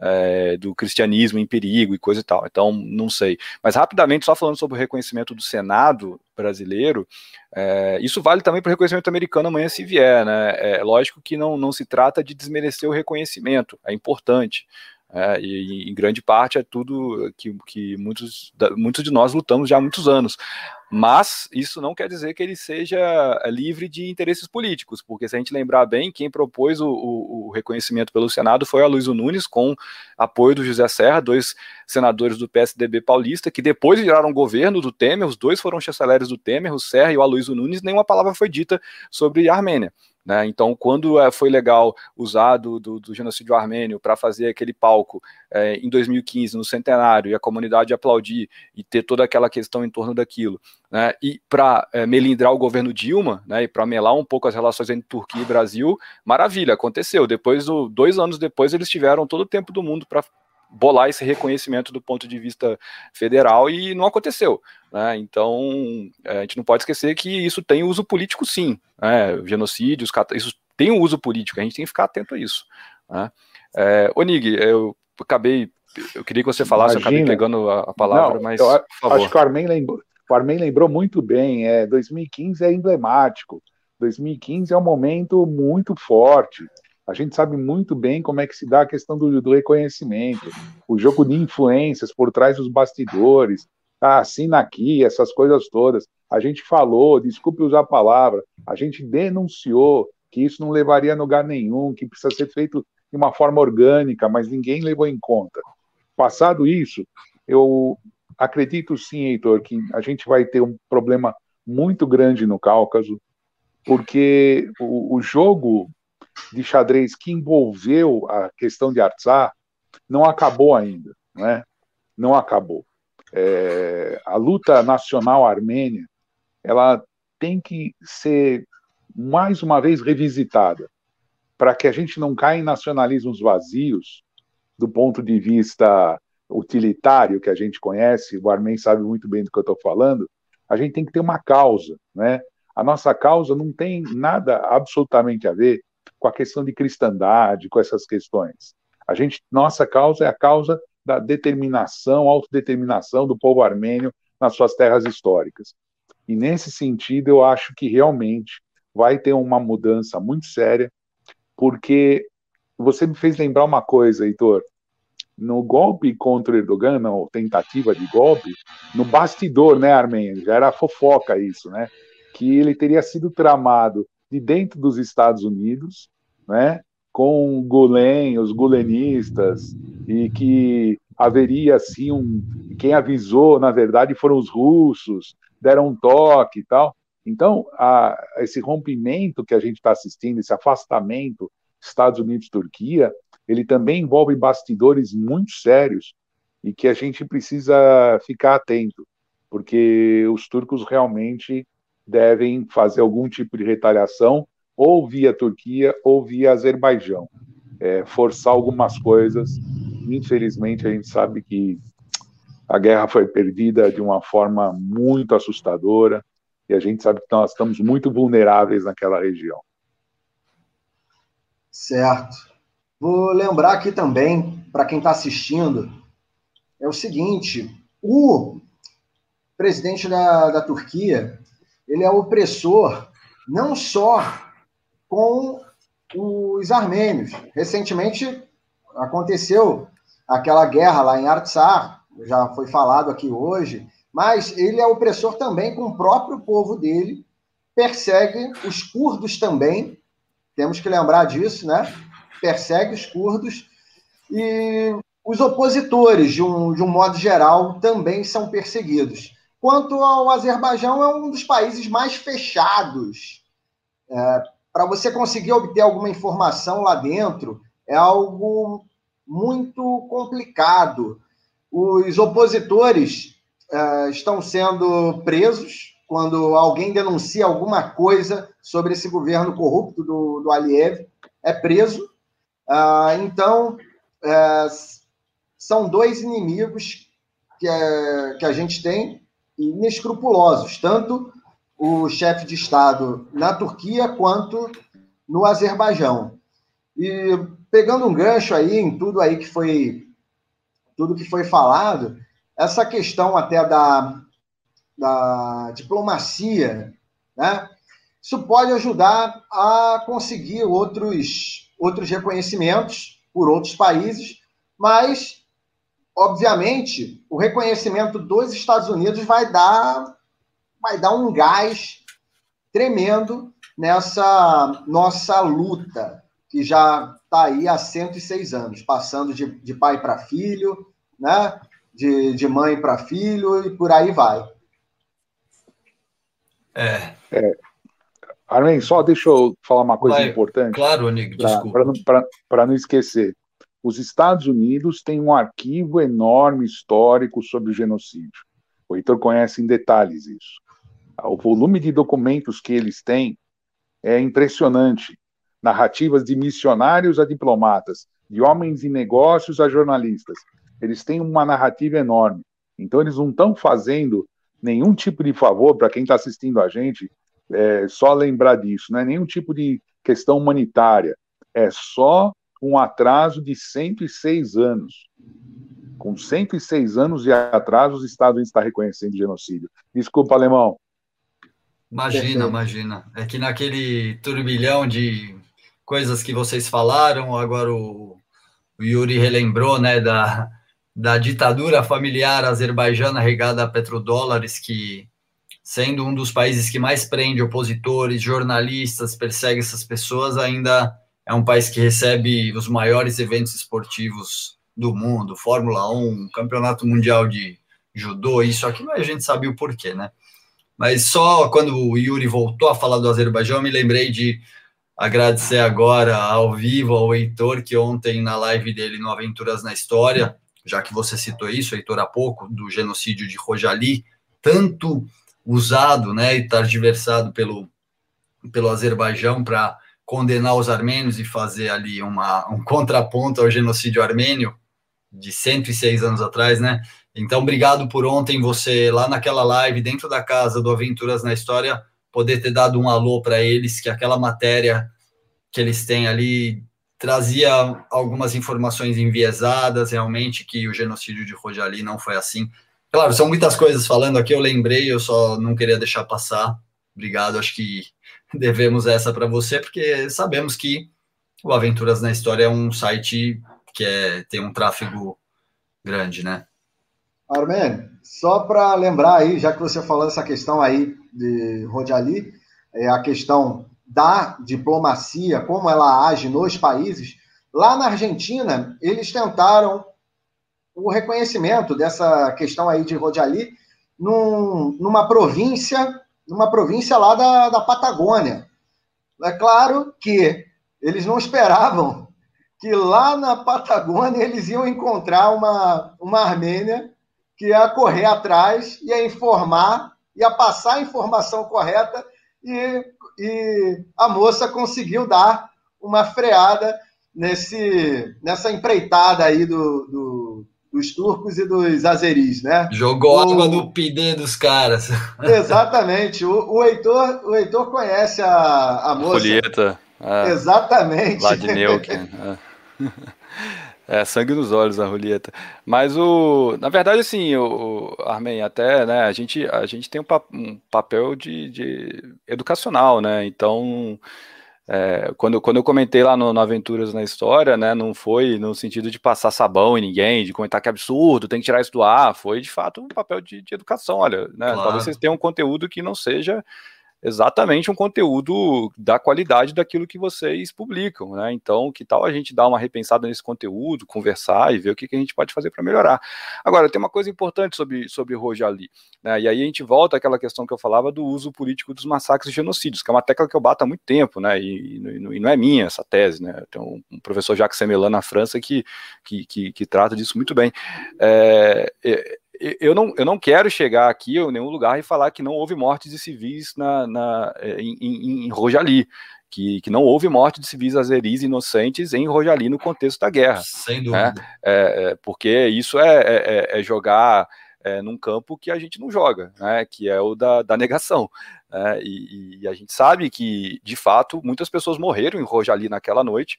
é, do cristianismo em perigo e coisa e tal. Então, não sei. Mas rapidamente, só falando sobre o reconhecimento do Senado brasileiro, é, isso vale também para o reconhecimento americano amanhã se vier, né? É lógico que não, não se trata de desmerecer o reconhecimento, é importante. É, e, em grande parte é tudo que, que muitos, muitos de nós lutamos já há muitos anos. Mas isso não quer dizer que ele seja livre de interesses políticos, porque se a gente lembrar bem, quem propôs o, o, o reconhecimento pelo Senado foi a Luiz Nunes, com apoio do José Serra, dois senadores do PSDB paulista, que depois viraram governo do Temer, os dois foram chanceleres do Temer, o Serra e o Aloysio Nunes, nenhuma palavra foi dita sobre a Armênia. Né? Então, quando é, foi legal usar do, do, do genocídio armênio para fazer aquele palco é, em 2015, no centenário, e a comunidade aplaudir e ter toda aquela questão em torno daquilo, né? e para é, melindrar o governo Dilma, né? e para melar um pouco as relações entre Turquia e Brasil, maravilha, aconteceu. Depois, dois anos depois, eles tiveram todo o tempo do mundo para bolar esse reconhecimento do ponto de vista federal e não aconteceu. Né? Então, é, a gente não pode esquecer que isso tem uso político, sim. Né? Genocídios, isso tem um uso político, a gente tem que ficar atento a isso. Né? É, Onig, eu acabei. Eu queria que você falasse, Imagina. eu acabei pegando a, a palavra, não, mas. acho que o Armin lembrou, o Armin lembrou muito bem. É, 2015 é emblemático. 2015 é um momento muito forte. A gente sabe muito bem como é que se dá a questão do, do reconhecimento, o jogo de influências por trás dos bastidores, ah, assina aqui, essas coisas todas. A gente falou, desculpe usar a palavra, a gente denunciou que isso não levaria a lugar nenhum, que precisa ser feito de uma forma orgânica, mas ninguém levou em conta. Passado isso, eu acredito sim, Heitor, que a gente vai ter um problema muito grande no Cáucaso, porque o, o jogo de xadrez que envolveu a questão de Artsá não acabou ainda, né? não acabou. É, a luta nacional armênia ela tem que ser mais uma vez revisitada para que a gente não caia em nacionalismos vazios do ponto de vista utilitário que a gente conhece, o Armen sabe muito bem do que eu estou falando, a gente tem que ter uma causa, né? A nossa causa não tem nada absolutamente a ver com a questão de cristandade, com essas questões. A gente, nossa causa é a causa da determinação, autodeterminação do povo armênio nas suas terras históricas. E nesse sentido, eu acho que realmente vai ter uma mudança muito séria, porque você me fez lembrar uma coisa, Heitor. No golpe contra Erdogan, na tentativa de golpe, no bastidor, né, Armênia? Já era fofoca isso, né? Que ele teria sido tramado de dentro dos Estados Unidos, né, com Gulen, os gulenistas, e que haveria assim um. Quem avisou, na verdade, foram os russos, deram um toque e tal. Então, a, esse rompimento que a gente está assistindo, esse afastamento Estados Unidos-Turquia, ele também envolve bastidores muito sérios e que a gente precisa ficar atento, porque os turcos realmente devem fazer algum tipo de retaliação, ou via Turquia ou via Azerbaijão. É, forçar algumas coisas. Infelizmente, a gente sabe que a guerra foi perdida de uma forma muito assustadora e a gente sabe que nós estamos muito vulneráveis naquela região. Certo. Vou lembrar aqui também, para quem está assistindo, é o seguinte: o presidente da, da Turquia ele é opressor não só com os armênios. Recentemente aconteceu aquela guerra lá em Artsar, já foi falado aqui hoje, mas ele é opressor também com o próprio povo dele, persegue os curdos também, temos que lembrar disso, né? Persegue os curdos e os opositores, de um, de um modo geral, também são perseguidos. Quanto ao Azerbaijão, é um dos países mais fechados é, para você conseguir obter alguma informação lá dentro, é algo muito complicado. Os opositores uh, estão sendo presos quando alguém denuncia alguma coisa sobre esse governo corrupto do, do Aliyev, é preso. Uh, então, uh, são dois inimigos que, é, que a gente tem inescrupulosos, tanto o chefe de Estado na Turquia quanto no Azerbaijão. E pegando um gancho aí em tudo aí que foi tudo que foi falado, essa questão até da, da diplomacia, né? Isso pode ajudar a conseguir outros, outros reconhecimentos por outros países, mas, obviamente, o reconhecimento dos Estados Unidos vai dar, vai dar um gás tremendo nessa nossa luta, que já está aí há 106 anos, passando de, de pai para filho, né? de, de mãe para filho e por aí vai. É. é. Armin, só deixa eu falar uma coisa vai, importante. Claro, Anigo, desculpa. Para não esquecer. Os Estados Unidos têm um arquivo enorme histórico sobre o genocídio. O Heitor conhece em detalhes isso. O volume de documentos que eles têm é impressionante. Narrativas de missionários a diplomatas, de homens de negócios a jornalistas. Eles têm uma narrativa enorme. Então, eles não estão fazendo nenhum tipo de favor para quem está assistindo a gente, é, só lembrar disso, não é nenhum tipo de questão humanitária, é só um atraso de 106 anos. Com 106 anos de atraso, os Estados Unidos estão reconhecendo genocídio. Desculpa, alemão. Imagina, imagina. É que naquele turbilhão de coisas que vocês falaram, agora o, o Yuri relembrou, né, da, da ditadura familiar azerbaijana regada a petrodólares, que, sendo um dos países que mais prende opositores, jornalistas, persegue essas pessoas, ainda é um país que recebe os maiores eventos esportivos do mundo, Fórmula 1, Campeonato Mundial de Judô, isso aqui a gente sabe o porquê, né? Mas só quando o Yuri voltou a falar do Azerbaijão, eu me lembrei de agradecer agora ao vivo ao Heitor, que ontem na live dele no Aventuras na História, já que você citou isso, Heitor, há pouco, do genocídio de Rojali, tanto usado né, e tardiversado pelo, pelo Azerbaijão para condenar os armênios e fazer ali uma, um contraponto ao genocídio armênio de 106 anos atrás, né? Então, obrigado por ontem você lá naquela live dentro da casa do Aventuras na História poder ter dado um alô para eles que aquela matéria que eles têm ali trazia algumas informações enviesadas, realmente, que o genocídio de Rojali não foi assim. Claro, são muitas coisas falando aqui, eu lembrei, eu só não queria deixar passar. Obrigado, acho que devemos essa para você, porque sabemos que o Aventuras na História é um site que é, tem um tráfego grande, né? Armen, só para lembrar aí, já que você falou essa questão aí de Rojali, é a questão da diplomacia, como ela age nos países, lá na Argentina, eles tentaram o reconhecimento dessa questão aí de Rodiali num, numa província, numa província lá da, da Patagônia. É claro que eles não esperavam que lá na Patagônia eles iam encontrar uma, uma Armênia que ia correr atrás, ia informar, ia passar a informação correta e e a moça conseguiu dar uma freada nesse, nessa empreitada aí do, do, dos turcos e dos azeris, né? Jogou o, água no pidê dos caras. Exatamente. O, o, Heitor, o Heitor conhece a, a moça. Julieta. É, exatamente. Lá de Neuquén. É. É, sangue nos olhos a Julieta. Mas o. Na verdade, assim, o, o Armin, até, né, a gente, a gente tem um, pa, um papel de, de, educacional, né? Então. É, quando, quando eu comentei lá no, no, Aventuras na História, né, não foi no sentido de passar sabão em ninguém, de comentar que é absurdo, tem que tirar isso do ar, foi de fato um papel de, de educação. Olha, né, claro. talvez vocês tenham um conteúdo que não seja exatamente um conteúdo da qualidade daquilo que vocês publicam, né? Então, que tal a gente dar uma repensada nesse conteúdo, conversar e ver o que, que a gente pode fazer para melhorar. Agora, tem uma coisa importante sobre, sobre Rojali, né? E aí a gente volta àquela questão que eu falava do uso político dos massacres e genocídios, que é uma tecla que eu bato há muito tempo, né? E, e, e não é minha essa tese, né? Tem um, professor Jacques Semelan na França que, que, que, que trata disso muito bem. É, é, eu não, eu não quero chegar aqui em nenhum lugar e falar que não houve mortes de civis na, na, é, em, em, em Rojali, que, que não houve morte de civis azeris inocentes em Rojali no contexto da guerra. Sem né? dúvida. É, é, porque isso é, é, é, é jogar num campo que a gente não joga, né, que é o da, da negação. Né, e, e, a gente sabe que, de fato, muitas pessoas morreram em Rojali naquela noite,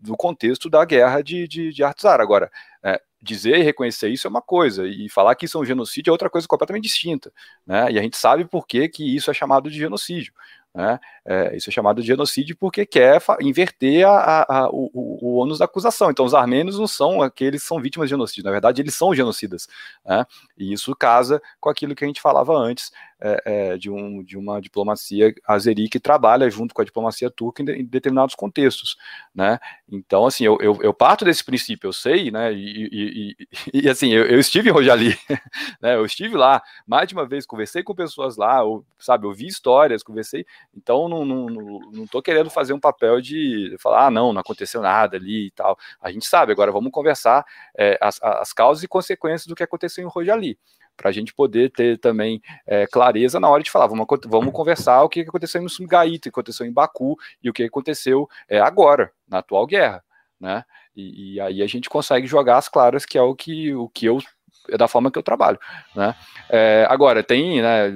do contexto da guerra de, de, de Artsar. Agora, é, dizer e reconhecer isso é uma coisa, e falar que isso é um genocídio é outra coisa completamente distinta. Né? E a gente sabe por que, que isso é chamado de genocídio. Né? É, isso é chamado de genocídio porque quer inverter a, a, a, o, ônus da acusação. Então, os armênios não são aqueles que são vítimas de genocídio, na verdade, eles são genocidas. Né? E isso casa com aquilo que a gente falava antes é, é, de, um, de uma diplomacia azeri que trabalha junto com a diplomacia turca em, de, em determinados contextos. Né? Então, assim, eu, eu, eu, parto desse princípio, eu sei, né? e, e, e, e assim, eu, eu, estive em Rojali, né? eu estive lá mais de uma vez, conversei com pessoas lá, eu, sabe, eu vi histórias, conversei, então não, não, não tô querendo fazer um papel de falar, ah, não, não aconteceu nada ali e tal. A gente sabe, agora vamos conversar é, as, as causas e consequências do que aconteceu em Rojali para a gente poder ter também é, clareza na hora de falar, vamos, vamos conversar o que aconteceu em Sumgaita, o que aconteceu em Baku e o que aconteceu é, agora, na atual guerra, né? E, e, aí a gente consegue jogar as claras, que é o que, o que eu da forma que eu trabalho, né? É, agora, tem, né,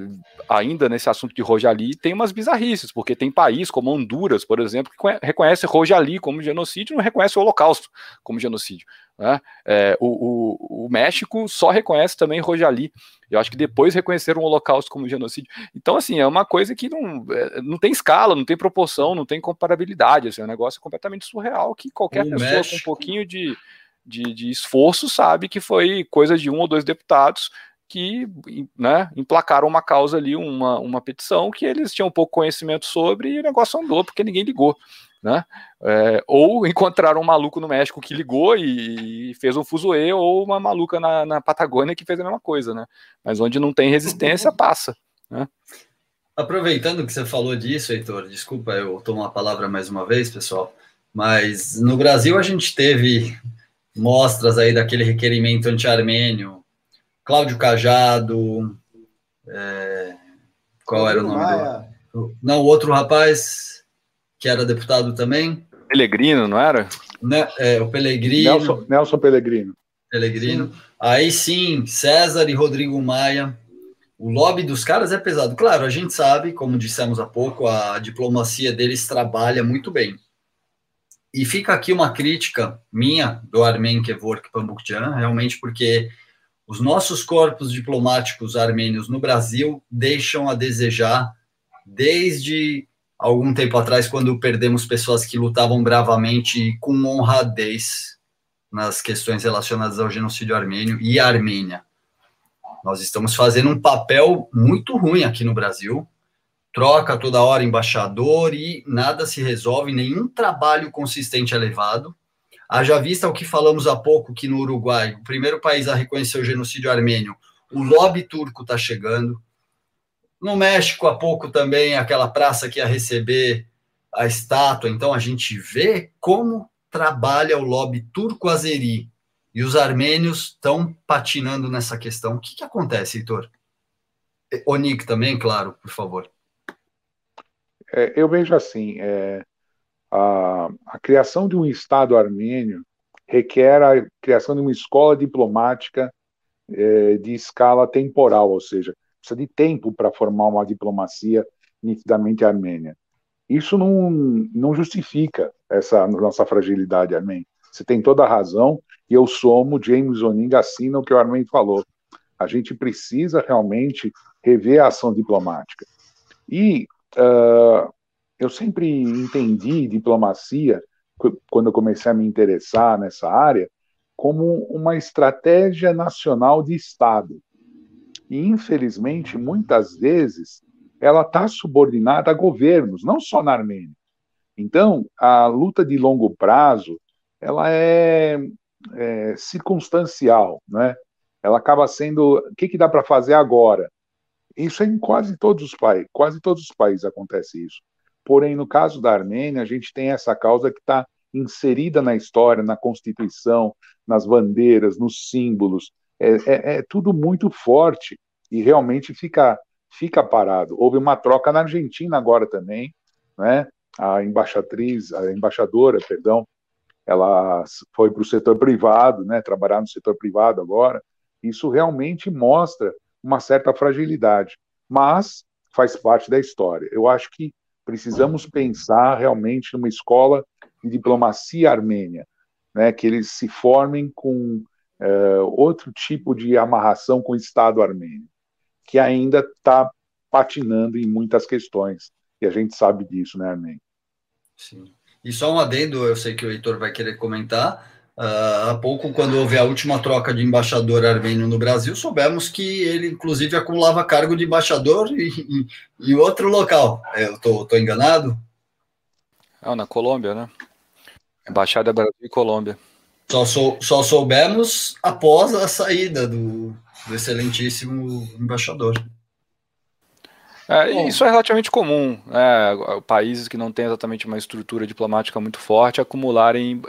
ainda nesse assunto de Rojali, tem umas bizarrices, porque tem país como Honduras, por exemplo, que reconhece Rojali como genocídio e não reconhece o Holocausto como genocídio. Né? É, o, o, o, México só reconhece também Rojali. Eu acho que depois reconheceram o Holocausto como genocídio. Então, assim, é uma coisa que não, é, não tem escala, não tem proporção, não tem comparabilidade. Assim, é um negócio completamente surreal que qualquer o pessoa México... com um pouquinho de de, de esforço sabe que foi coisa de um ou dois deputados que né, emplacaram uma causa ali, uma, uma petição que eles tinham pouco conhecimento sobre e o negócio andou porque ninguém ligou. Né? É, ou encontraram um maluco no México que ligou e fez um fuzuê, ou uma maluca na, na Patagônia que fez a mesma coisa, né? Mas onde não tem resistência, passa. Né? Aproveitando que você falou disso, Heitor, desculpa eu tomar a palavra mais uma vez, pessoal, mas no Brasil a gente teve mostras aí daquele requerimento anti-armênio, Cláudio Cajado, é, qual era o nome do... Não, o outro rapaz, que era deputado também. Pelegrino, não era? Né, é, o Pelegrino. Nelson, Nelson Pelegrino. Pelegrino. Sim. Aí sim, César e Rodrigo Maia. O lobby dos caras é pesado. Claro, a gente sabe, como dissemos há pouco, a diplomacia deles trabalha muito bem. E fica aqui uma crítica minha do Armen Kevork Pambukjan, realmente porque os nossos corpos diplomáticos armênios no Brasil deixam a desejar desde algum tempo atrás, quando perdemos pessoas que lutavam bravamente e com honradez nas questões relacionadas ao genocídio armênio e à Armênia. Nós estamos fazendo um papel muito ruim aqui no Brasil, troca toda hora embaixador e nada se resolve, nenhum trabalho consistente é levado. Haja vista o que falamos há pouco que no Uruguai, o primeiro país a reconhecer o genocídio armênio, o lobby turco está chegando. No México, há pouco também, aquela praça que ia receber a estátua. Então, a gente vê como trabalha o lobby turco-azeri. E os armênios estão patinando nessa questão. O que, que acontece, Heitor? Onik também, claro, por favor. É, eu vejo assim, é, a, a, criação de um Estado armênio requer a criação de uma escola diplomática é, de escala temporal, ou seja, precisa de tempo para formar uma diplomacia nitidamente armênia. Isso não, não justifica essa nossa fragilidade armênia. Você tem toda a razão, e eu somo, James Oning assina o que o Armin falou. A gente precisa realmente rever a ação diplomática. E uh, eu sempre entendi diplomacia, quando eu comecei a me interessar nessa área, como uma estratégia nacional de Estado. E, infelizmente, muitas vezes, ela está subordinada a governos, não só na Armênia. Então, a luta de longo prazo, ela é, é circunstancial, né? Ela acaba sendo, o que, que dá para fazer agora? Isso é em quase todos os países, quase todos os países acontece isso. Porém, no caso da Armênia, a gente tem essa causa que está inserida na história, na Constituição, nas bandeiras, nos símbolos. É, é, é, tudo muito forte e realmente fica, fica parado. Houve uma troca na Argentina agora também, né? A embaixatriz, a embaixadora, perdão, ela foi para o setor privado, né? Trabalhar no setor privado agora. Isso realmente mostra uma certa fragilidade, mas faz parte da história. Eu acho que precisamos pensar realmente numa escola de diplomacia armênia, né, que eles se formem com é, outro tipo de amarração com o Estado armênio, que ainda está patinando em muitas questões, e a gente sabe disso, né, Armênia? Sim. E só um adendo, eu sei que o Heitor vai querer comentar, Uh, há pouco, quando houve a última troca de embaixador armênio no Brasil, soubemos que ele, inclusive, acumulava cargo de embaixador em, em outro local. Eu estou enganado? Ah, na Colômbia, né? Embaixada Brasil e Colômbia. Só, sou, só soubemos após a saída do, do excelentíssimo embaixador. É, isso é relativamente comum, né? países que não têm exatamente uma estrutura diplomática muito forte acumularem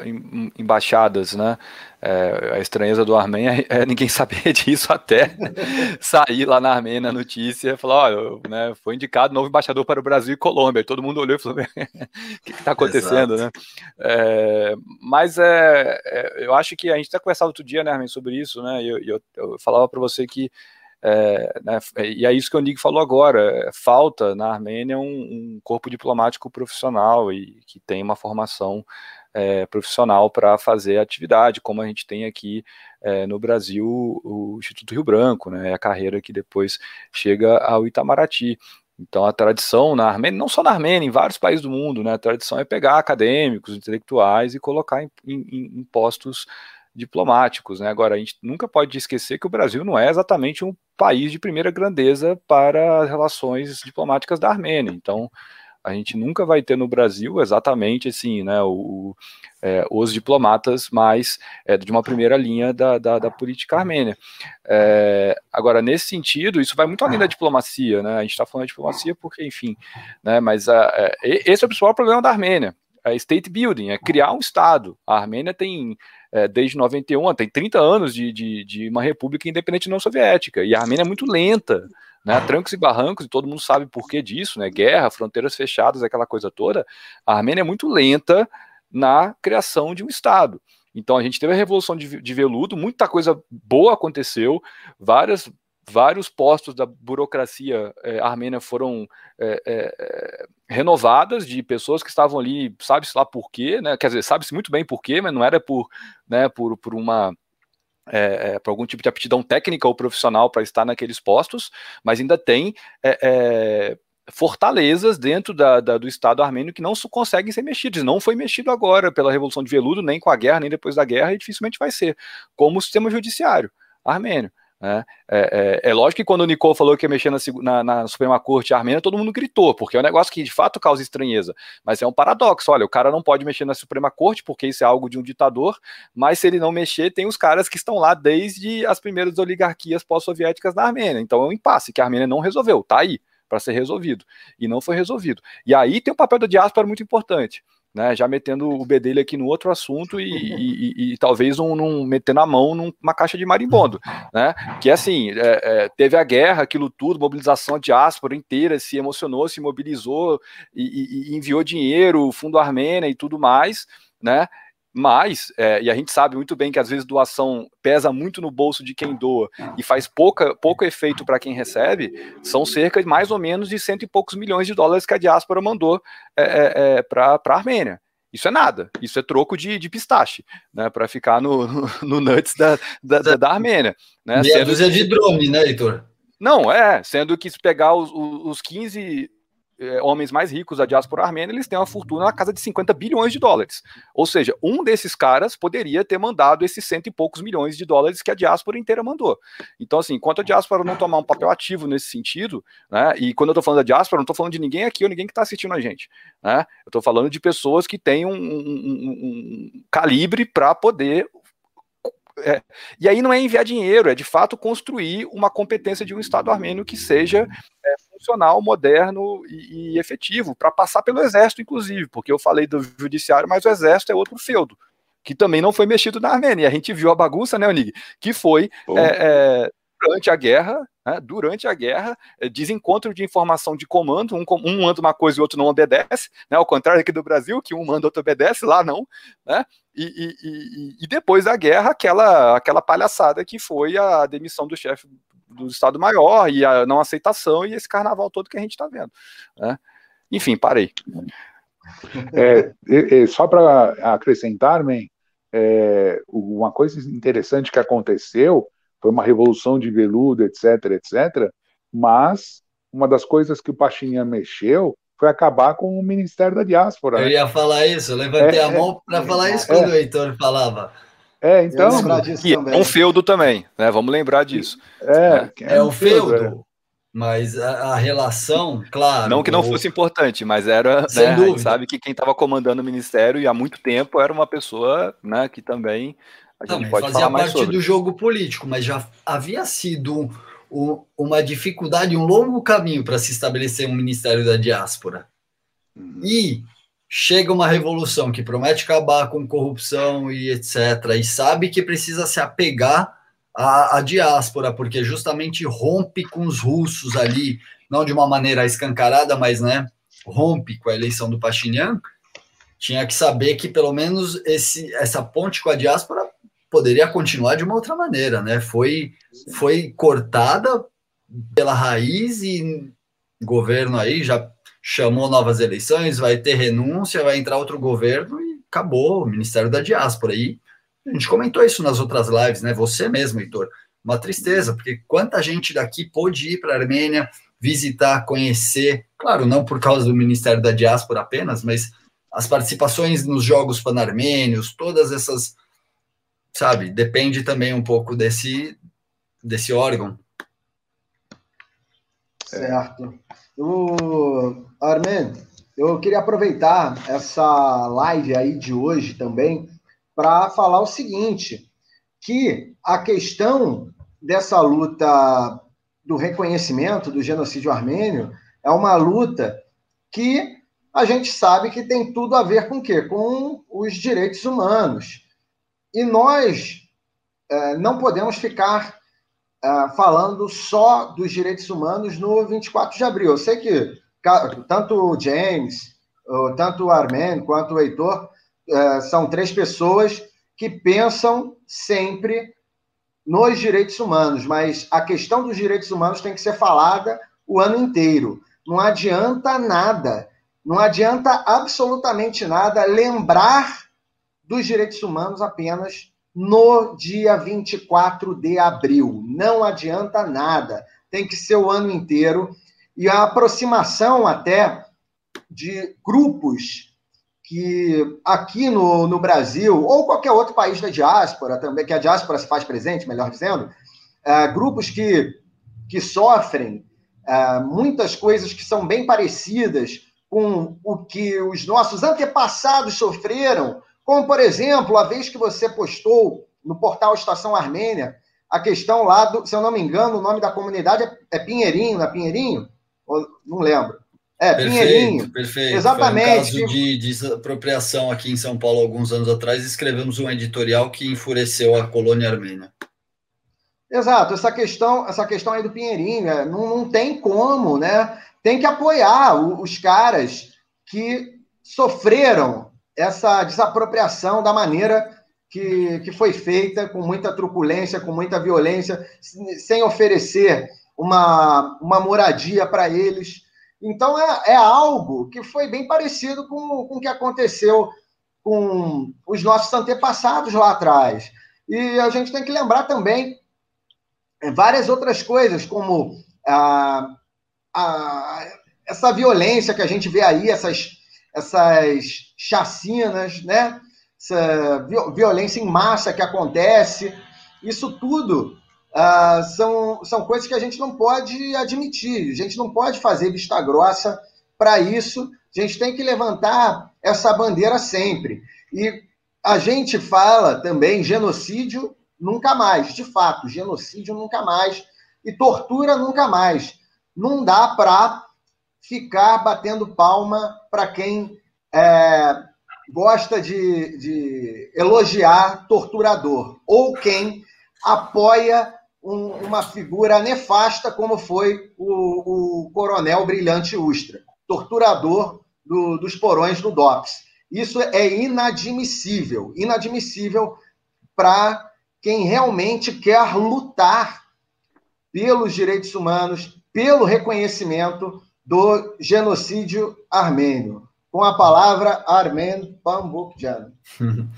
embaixadas, né? É, a estranheza do Armênia é ninguém saber disso até sair lá na Armênia na notícia e falar, olha, né, foi indicado novo embaixador para o Brasil e Colômbia. E todo mundo olhou e falou, o que está acontecendo, Exato. né? É, mas é, é, eu acho que a gente até conversava outro dia, né, Armin, sobre isso, né? E eu, eu, eu falava para você que é, né, e é isso que o Nig falou agora. Falta na Armênia um, um, corpo diplomático profissional e que tem uma formação é, profissional para fazer atividade, como a gente tem aqui é, no Brasil o Instituto Rio Branco, né, a carreira que depois chega ao Itamaraty. Então a tradição na Armênia, não só na Armênia, em vários países do mundo, né, a tradição é pegar acadêmicos, intelectuais e colocar em, em, em postos diplomáticos. Né? Agora, a gente nunca pode esquecer que o Brasil não é exatamente um país de primeira grandeza para as relações diplomáticas da Armênia. Então, a gente nunca vai ter no Brasil exatamente assim, né, o, é, os diplomatas mais é, de uma primeira linha da, da, da política armênia. É, agora, nesse sentido, isso vai muito além da diplomacia, né? A gente está falando de diplomacia porque, enfim, né? Mas a, é, esse é o principal problema da Armênia. É state building, é criar um Estado. A Armênia tem é, desde 91, tem 30 anos de, de, de, uma república independente não soviética, e a Armênia é muito lenta, né, trancos e barrancos, e todo mundo sabe por que disso, né, guerra, fronteiras fechadas, aquela coisa toda, a Armênia é muito lenta na criação de um Estado. Então a gente teve a Revolução de, de Veludo, muita coisa boa aconteceu, várias vários postos da burocracia é, armênia foram é, é, renovadas de pessoas que estavam ali, sabe-se lá por quê, né? Quer dizer, sabe-se muito bem por quê, mas não era por, né, por, por uma. É, é, por algum tipo de aptidão técnica ou profissional para estar naqueles postos, mas ainda tem é, fortalezas dentro da, da, do Estado armênio que não conseguem ser mexidos. Não foi mexido agora pela Revolução de Veludo, nem com a guerra, nem depois da guerra, e dificilmente vai ser, como o sistema judiciário armênio. Né? É, é, é, lógico que quando o Nicole falou que ia mexer na, na, na, Suprema Corte armênia, todo mundo gritou, porque é um negócio que de fato causa estranheza. Mas é um paradoxo: olha, o cara não pode mexer na Suprema Corte, porque isso é algo de um ditador, mas se ele não mexer, tem os caras que estão lá desde as primeiras oligarquias pós-soviéticas na Armênia. Então é um impasse que a Armênia não resolveu, tá aí para ser resolvido. E não foi resolvido. E aí tem um papel da diáspora muito importante né, já metendo o B dele aqui no outro assunto e, e, e, e talvez um, um, metendo a mão numa caixa de marimbondo, né, que assim, é, é, teve a guerra, aquilo tudo, mobilização, a diáspora inteira se emocionou, se mobilizou e, enviou dinheiro, fundo Armênia e tudo mais, né, mas, é, e a gente sabe muito bem que às vezes doação pesa muito no bolso de quem doa e faz pouca, pouco efeito para quem recebe, são cerca de mais ou menos de cento e poucos milhões de dólares que a diáspora mandou é, é, é para a Armênia. Isso é nada, isso é troco de, de pistache, né, para ficar no, no, no, nuts da, da, da Armênia. Né, Meia dúzia de drone, né, Heitor? Não, é, sendo que se pegar os, os 15 é, homens mais ricos da diáspora armênia, eles têm uma fortuna na casa de 50 bilhões de dólares. Ou seja, um desses caras poderia ter mandado esses cento e poucos milhões de dólares que a diáspora inteira mandou. Então, assim, enquanto a diáspora não tomar um papel ativo nesse sentido, né, e quando eu estou falando da diáspora, não estou falando de ninguém aqui ou ninguém que está assistindo a gente. Né, eu estou falando de pessoas que têm um, um, um, um calibre para poder é, e aí não é enviar dinheiro, é de fato construir uma competência de um Estado armênio que seja é, funcional, moderno e, e efetivo, para passar pelo exército, inclusive, porque eu falei do judiciário, mas o exército é outro feudo, que também não foi mexido na Armênia. E a gente viu a bagunça, né, Onig? Que foi é, é, durante a guerra, né, durante a guerra, é, desencontro de informação de comando, um, um manda uma coisa e o outro não obedece, né, ao contrário aqui do Brasil, que um manda e outro obedece, lá não, né, e, e, e, depois da guerra, aquela, aquela palhaçada que foi a demissão do chefe do Estado-Maior e a não aceitação e esse carnaval todo que a gente está vendo. Né? Enfim, parei. É, é, só para acrescentar, man, é, uma coisa interessante que aconteceu foi uma revolução de veludo, etc, etc, mas uma das coisas que o Pachinha mexeu foi acabar com o Ministério da Diáspora. Eu né? ia falar isso, eu levantei é, a mão para é, falar isso quando o Heitor falava. É, então. é um feudo também, né? Vamos lembrar disso. É, é, é um feudo. É. Mas a, a, relação, claro. Não que não fosse importante, mas era. Sem né, dúvida. sabe que quem estava comandando o ministério e há muito tempo era uma pessoa né, que também. A gente não, pode fazia parte sobre. do jogo político, mas já havia sido um, uma dificuldade, um longo caminho para se estabelecer um Ministério da Diáspora. Uhum. E chega uma revolução que promete acabar com corrupção e etc., e sabe que precisa se apegar à, à, diáspora, porque justamente rompe com os russos ali, não de uma maneira escancarada, mas né, rompe com a eleição do Pashinyan, tinha que saber que pelo menos esse, essa ponte com a diáspora poderia continuar de uma outra maneira, né? Foi, foi cortada pela raiz e o governo aí já chamou novas eleições, vai ter renúncia, vai entrar outro governo e acabou o Ministério da Diáspora. E a gente comentou isso nas outras lives, né? Você mesmo, Heitor. Uma tristeza, porque quanta gente daqui pôde ir para a Armênia, visitar, conhecer, claro, não por causa do Ministério da Diáspora apenas, mas as participações nos Jogos Pan-Armênios, todas essas, sabe, depende também um pouco desse, desse órgão. Certo. O Armin, eu queria aproveitar essa live aí de hoje também para falar o seguinte, que a questão dessa luta do reconhecimento do genocídio armênio é uma luta que a gente sabe que tem tudo a ver com o quê? Com os direitos humanos. E nós é, não podemos ficar é, falando só dos direitos humanos no 24 de abril. Eu sei que tanto o James, tanto o Armen quanto o Heitor é, são três pessoas que pensam sempre nos direitos humanos, mas a questão dos direitos humanos tem que ser falada o ano inteiro. Não adianta nada, não adianta absolutamente nada lembrar dos direitos humanos apenas no dia 24 de abril. Não adianta nada, tem que ser o ano inteiro e a aproximação até de grupos que aqui no, no Brasil, ou qualquer outro país da diáspora também, que a diáspora se faz presente, melhor dizendo, é, grupos que, que sofrem é, muitas coisas que são bem parecidas com o que os nossos antepassados sofreram, como, por exemplo, a vez que você postou no portal Estação Armênia, a questão lá, do, se eu não me engano, o nome da comunidade é, é Pinheirinho, não é Pinheirinho? não lembro. É, perfeito, Pinheirinho. Perfeito. Exatamente. Foi um caso de desapropriação aqui em São Paulo alguns anos atrás, escrevemos um editorial que enfureceu a colônia armênia. Exato, essa questão, essa questão aí do Pinheirinho, é, não, não tem como, né? Tem que apoiar os caras que sofreram essa desapropriação da maneira que, que foi feita, com muita truculência, com muita violência, sem oferecer uma, uma moradia para eles. Então, é, é algo que foi bem parecido com, com o que aconteceu com os nossos antepassados lá atrás. E a gente tem que lembrar também várias outras coisas, como a, a, essa violência que a gente vê aí, essas, essas chacinas, né? essa violência em massa que acontece, isso tudo uh, são, são coisas que a gente não pode admitir, a gente não pode fazer vista grossa para isso, a gente tem que levantar essa bandeira sempre. E a gente fala também genocídio nunca mais, de fato, genocídio nunca mais e tortura nunca mais. Não dá para ficar batendo palma para quem é, gosta de, de, elogiar torturador ou quem apoia um, uma figura nefasta como foi o, o coronel Brilhante Ustra, torturador do, dos porões do DOPS. Isso é inadmissível, inadmissível para quem realmente quer lutar pelos direitos humanos, pelo reconhecimento do genocídio armênio. Com a palavra Armen Pambukjan.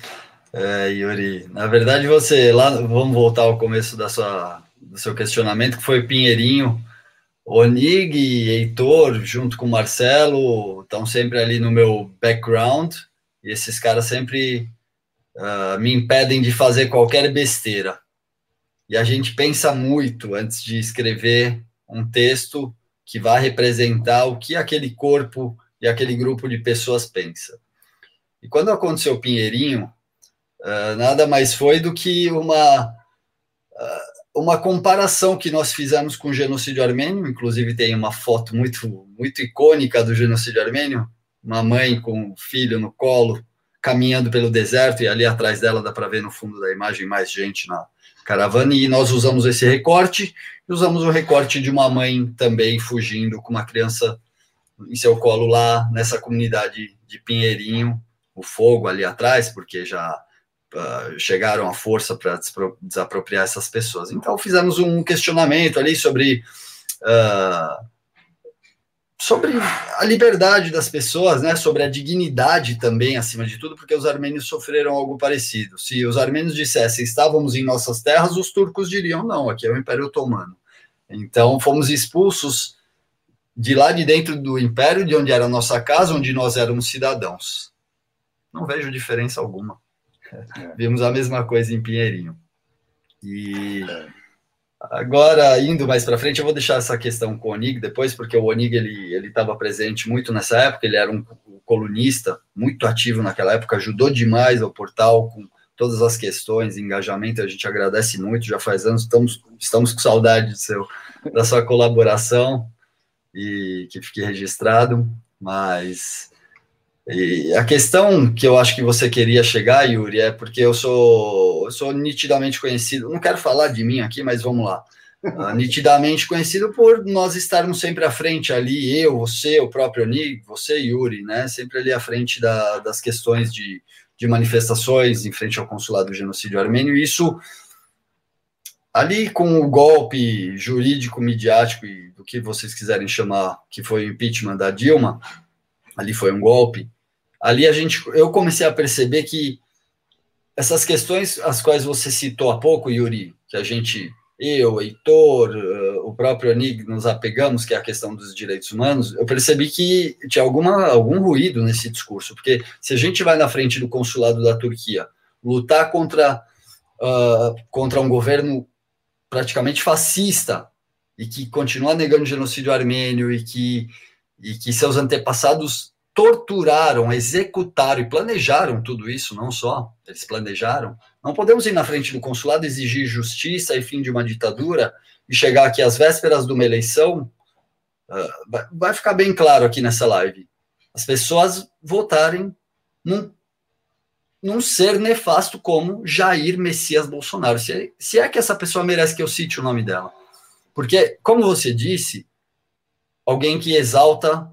É, Yuri, na verdade você, lá, vamos voltar ao começo da sua, do seu questionamento, que foi Pinheirinho, Onig e Heitor, junto com Marcelo, estão sempre ali no meu background, e esses caras sempre uh, me impedem de fazer qualquer besteira. E a gente pensa muito antes de escrever um texto que vai representar o que aquele corpo e aquele grupo de pessoas pensa. E quando aconteceu o Pinheirinho, uh, nada mais foi do que uma, uh, uma comparação que nós fizemos com o genocídio armênio, inclusive tem uma foto muito, muito icônica do genocídio armênio, uma mãe com um filho no colo, caminhando pelo deserto, e ali atrás dela dá para ver no fundo da imagem mais gente na, caravana. E nós usamos esse recorte e usamos o recorte de uma mãe também fugindo com uma criança em seu colo lá nessa comunidade de Pinheirinho, o fogo ali atrás, porque já uh, chegaram à força para desapropriar essas pessoas. Então fizemos um questionamento ali sobre uh, sobre a liberdade das pessoas, né, sobre a dignidade também, acima de tudo, porque os armênios sofreram algo parecido. Se os armênios dissessem estávamos em nossas terras, os turcos diriam não, aqui é o Império Otomano. Então fomos expulsos de lá de dentro do Império, de onde era a nossa casa, onde nós éramos cidadãos. Não vejo diferença alguma. É. Vimos a mesma coisa em Pinheirinho. E é. Agora, indo mais para frente, eu vou deixar essa questão com o Onig depois, porque o Onig ele estava presente muito nessa época, ele era um colunista muito ativo naquela época, ajudou demais ao portal com todas as questões, engajamento, a gente agradece muito, já faz anos, estamos, estamos com saudade do seu, da sua colaboração e que fique registrado, mas e a questão que eu acho que você queria chegar, Yuri, é porque eu sou, eu sou nitidamente conhecido, não quero falar de mim aqui, mas vamos lá. Uh, nitidamente conhecido por nós estarmos sempre à frente ali, eu, você, o próprio Nig, você, Yuri, né? Sempre ali à frente da, das questões de, de manifestações em frente ao consulado do genocídio armênio. E isso, ali com o golpe jurídico, midiático e que vocês quiserem chamar, que foi o impeachment da Dilma, ali foi um golpe. Ali a gente, eu comecei a perceber que essas questões as quais você citou há pouco, Yuri, que a gente, eu, Heitor, eh, o próprio Anig, nos apegamos, que é a questão dos direitos humanos, eu percebi que tinha alguma, algum ruído nesse discurso, porque se a gente vai na frente do consulado da Turquia lutar contra, uh, contra um governo praticamente fascista e que continua negando o genocídio armênio e que, e que seus antepassados torturaram, executaram e planejaram tudo isso, não só, eles planejaram. Não podemos ir na frente do consulado exigir justiça e fim de uma ditadura e chegar aqui às vésperas de uma eleição. Uh, vai ficar bem claro aqui nessa live. As pessoas votarem num, num ser nefasto como Jair Messias Bolsonaro. Se é, se é que essa pessoa merece que eu cite o nome dela. Porque, como você disse, alguém que exalta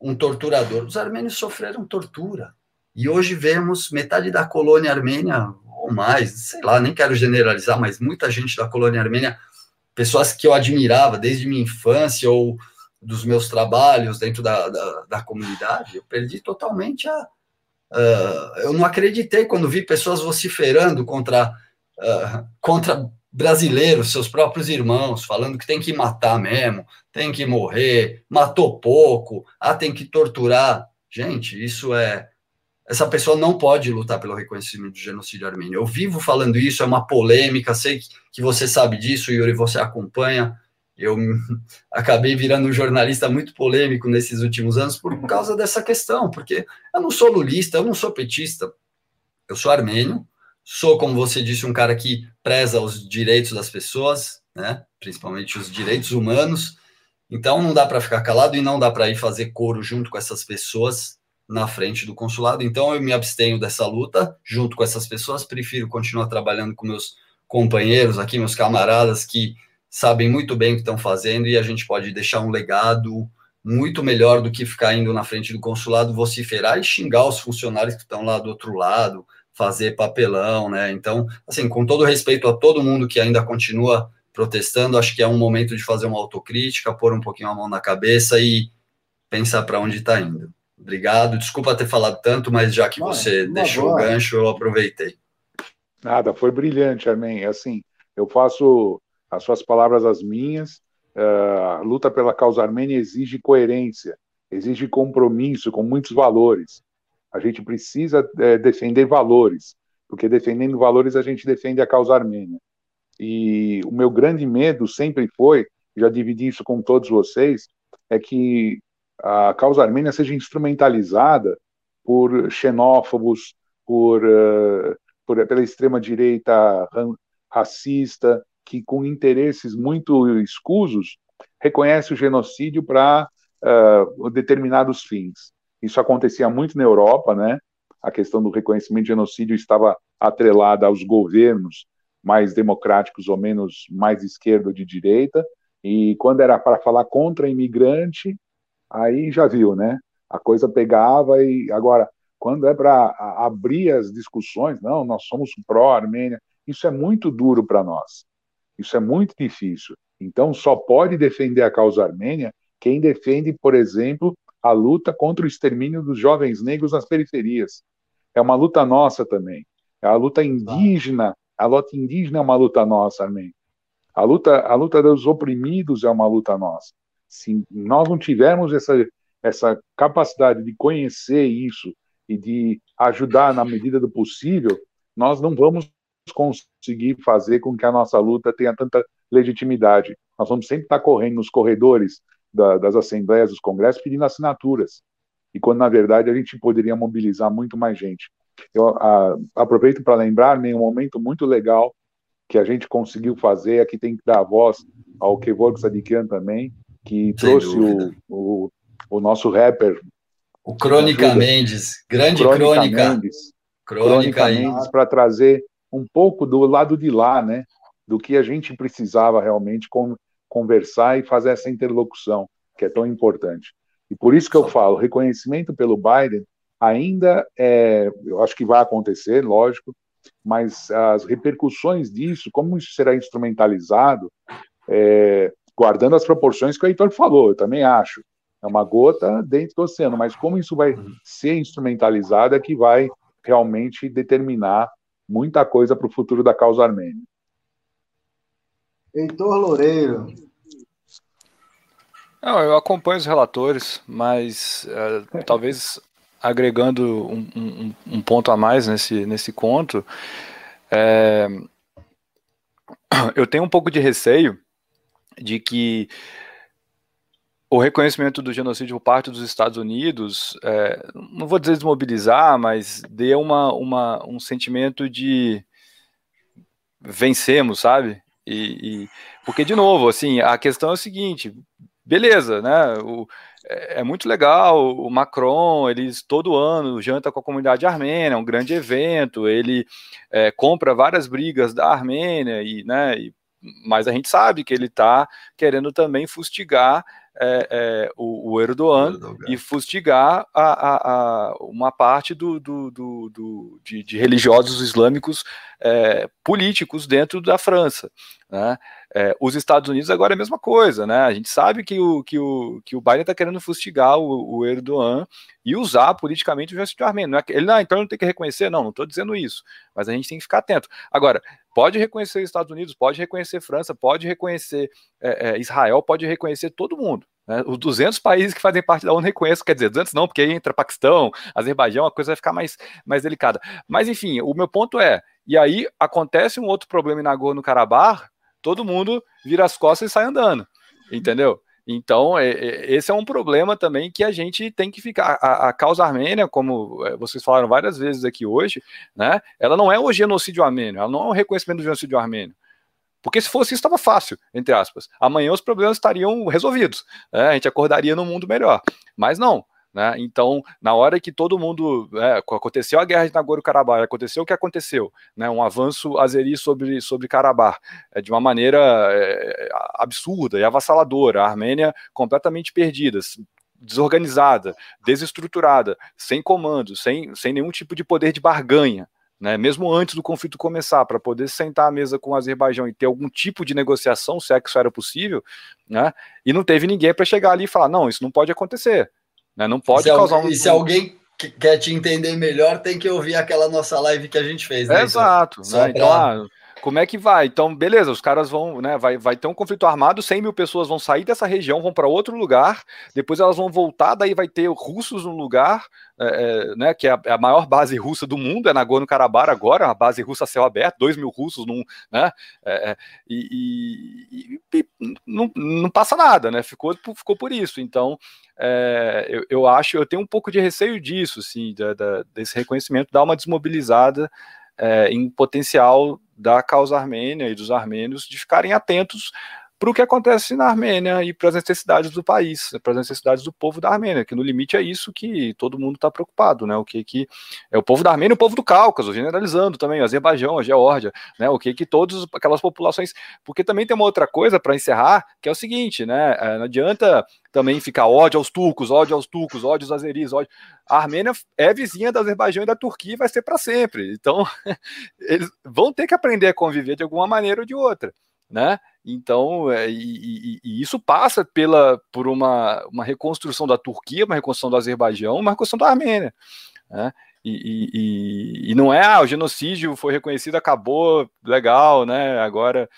um torturador. Os armênios sofreram tortura. E hoje vemos metade da colônia armênia, ou mais, sei lá, nem quero generalizar, mas muita gente da colônia armênia, pessoas que eu admirava desde minha infância ou dos meus trabalhos dentro da, da, da comunidade, eu perdi totalmente a. Uh, eu não acreditei quando vi pessoas vociferando contra, uh, contra brasileiros, seus próprios irmãos, falando que tem que matar mesmo, tem que morrer, matou pouco, ah, tem que torturar. Gente, isso é. Essa pessoa não pode lutar pelo reconhecimento do genocídio armênio. Eu vivo falando isso, é uma polêmica, sei que você sabe disso, Yuri, você acompanha. Eu acabei virando um jornalista muito polêmico nesses últimos anos por causa dessa questão, porque eu não sou lulista, eu não sou petista, eu sou armênio, sou, como você disse, um cara que preza os direitos das pessoas, né, principalmente os direitos humanos, então não dá para ficar calado e não dá para ir fazer coro junto com essas pessoas na frente do consulado. Então eu me abstenho dessa luta junto com essas pessoas, prefiro continuar trabalhando com meus companheiros aqui, meus camaradas que sabem muito bem o que estão fazendo e a gente pode deixar um legado muito melhor do que ficar indo na frente do consulado vociferar e xingar os funcionários que estão lá do outro lado, fazer papelão, né? Então, assim, com todo respeito a todo mundo que ainda continua protestando, acho que é um momento de fazer uma autocrítica, pôr um pouquinho a mão na cabeça e pensar para onde está indo. Obrigado, desculpa ter falado tanto, mas já que você deixou boa. o gancho, eu aproveitei. Nada, foi brilhante, Amém. Assim, eu faço as suas palavras as minhas. Uh, a luta pela causa armênia exige coerência, exige compromisso com muitos valores. A gente precisa é, defender valores, porque defendendo valores a gente defende a causa armênia. E o meu grande medo sempre foi, já dividi isso com todos vocês, é que a causa armênia seja instrumentalizada por xenófobos, por, uh, por pela extrema direita racista, que com interesses muito escusos reconhece o genocídio para uh, determinados fins. Isso acontecia muito na Europa, né? A questão do reconhecimento de genocídio estava atrelada aos governos mais democráticos ou menos mais esquerda ou de direita, e quando era para falar contra imigrante, aí já viu, né? A coisa pegava e agora quando é para abrir as discussões, não, nós somos pró-Armênia, isso é muito duro para nós. Isso é muito difícil. Então, só pode defender a causa armênia quem defende, por exemplo, a luta contra o extermínio dos jovens negros nas periferias. É uma luta nossa também. É a luta indígena, a luta indígena é uma luta nossa, amém. A luta, a luta dos oprimidos é uma luta nossa. Se nós não tivermos essa, essa capacidade de conhecer isso e de ajudar na medida do possível, nós não vamos conseguir fazer com que a nossa luta tenha tanta legitimidade. Nós vamos sempre estar correndo nos corredores da, das assembleias, dos congressos, pedindo assinaturas. E quando, na verdade, a gente poderia mobilizar muito mais gente. Eu a, aproveito para lembrar um momento muito legal que a gente conseguiu fazer, aqui tem que dar voz ao Kevorg Sadikian também, que Sem trouxe o, o, o, nosso rapper. O Crônica Mendes, grande Crônica. Crônica Mendes, Crônica Mendes, para trazer um pouco do lado de lá, né? Do que a gente precisava realmente com, conversar e fazer essa interlocução, que é tão importante. E por isso que eu falo, reconhecimento pelo Biden ainda é, eu acho que vai acontecer, lógico, mas as repercussões disso, como isso será instrumentalizado, é, guardando as proporções que o Heitor falou, eu também acho. É uma gota dentro do oceano, mas como isso vai uhum. ser instrumentalizado é que vai realmente determinar muita coisa para o futuro da causa armênia. Heitor Loureiro. Não, eu acompanho os relatores, mas é, talvez agregando um, um, um, ponto a mais nesse, nesse conto, é, eu tenho um pouco de receio de que o reconhecimento do genocídio por parte dos Estados Unidos, é, não vou dizer desmobilizar, mas dê uma, uma, um sentimento de vencemos, sabe? E, e, porque de novo, assim, a questão é o seguinte: beleza, né? O, é, é, muito legal. O Macron, eles todo ano janta com a comunidade armênia, é um grande evento. Ele é, compra várias brigas da Armênia e, né? E, mas a gente sabe que ele está querendo também fustigar é, é, o, o, Erdogan, Erdogan, e fustigar a, a, a uma parte do, do, do, do de, de, religiosos islâmicos é, políticos dentro da França. Né? É, os Estados Unidos agora é a mesma coisa, né? A gente sabe que o, que o, que o Biden está querendo fustigar o, o, Erdogan e usar politicamente o genocídio armênio. Não é, ele não, então não tem que reconhecer, não, não estou dizendo isso, mas a gente tem que ficar atento. Agora, pode reconhecer os Estados Unidos, pode reconhecer França, pode reconhecer é, é, Israel, pode reconhecer todo mundo. Né? Os 200 países que fazem parte da ONU reconhecem, quer dizer, 200 não, porque aí entra Paquistão, Azerbaijão, a coisa vai ficar mais, mais delicada. Mas, enfim, o meu ponto é, e aí acontece um outro problema em Nagorno-Karabakh, todo mundo vira as costas e sai andando, entendeu? Então, é, é, esse é um problema também que a gente tem que ficar. A, a, causa armênia, como é, vocês falaram várias vezes aqui hoje, né, ela não é o genocídio armênio, ela não é o reconhecimento do genocídio armênio. Porque se fosse isso, estava fácil, entre aspas. Amanhã os problemas estariam resolvidos. Né? A gente acordaria num mundo melhor. Mas não. Né? Então, na hora que todo mundo. É, aconteceu a guerra de Nagorno-Karabakh, aconteceu o que aconteceu, né? um avanço azeri sobre, sobre Karabakh, é, de uma maneira é, absurda e avassaladora. A Armênia completamente perdida, desorganizada, desestruturada, sem comando, sem, sem nenhum tipo de poder de barganha né, mesmo antes do conflito começar, para poder sentar à mesa com o Azerbaijão e ter algum tipo de negociação, se é que isso era possível, né, e não teve ninguém para chegar ali e falar: não, isso não pode acontecer, né, não pode se causar um. E se alguém quer te entender melhor, tem que ouvir aquela nossa live que a gente fez. Né, Exato. Né, então, ah, como é que vai? Então, beleza, os caras vão, né? Vai, vai ter um conflito armado, 100 mil pessoas vão sair dessa região, vão para outro lugar, depois elas vão voltar, daí vai ter russos no lugar, é, é, né? Que é a, é a, maior base russa do mundo, é Nagorno-Karabakh agora, a base russa a céu aberto, 2 mil russos num, né? É, é e, e, e, não, não passa nada, né? Ficou, ficou por isso. Então, eu, eu acho, eu tenho um pouco de receio disso, assim, da, da, desse reconhecimento, dar uma desmobilizada em potencial da causa armênia e dos armênios de ficarem atentos para o que acontece na Armênia e para as necessidades do país, para as necessidades do povo da Armênia, que no limite é isso que todo mundo está preocupado, né? O que que é o povo da Armênia, e o povo do Cáucaso, generalizando também, o Azerbaijão, a Geórgia, né? O que que todas aquelas populações, porque também tem uma outra coisa para encerrar, que é o seguinte, né? É, não adianta também ficar ódio aos turcos, ódio aos turcos, ódio aos azeris, ódio. A Armênia é vizinha do Azerbaijão e da Turquia e vai ser para sempre. Então, eles vão ter que aprender a conviver de alguma maneira ou de outra né? Então, é, e, e, e, isso passa pela, por uma, uma reconstrução da Turquia, uma reconstrução do Azerbaijão, uma reconstrução da Armênia. Né? E, e, não é, ah, o genocídio foi reconhecido, acabou, legal, né? Agora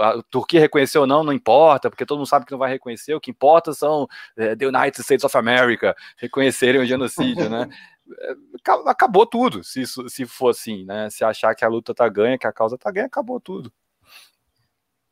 a Turquia reconheceu ou não, não importa, porque todo mundo sabe que não vai reconhecer, o que importa são é, the United States of America reconhecerem o genocídio, né? É, acabou tudo, se, se for assim, né? Se achar que a luta tá ganha, que a causa tá ganha, acabou tudo.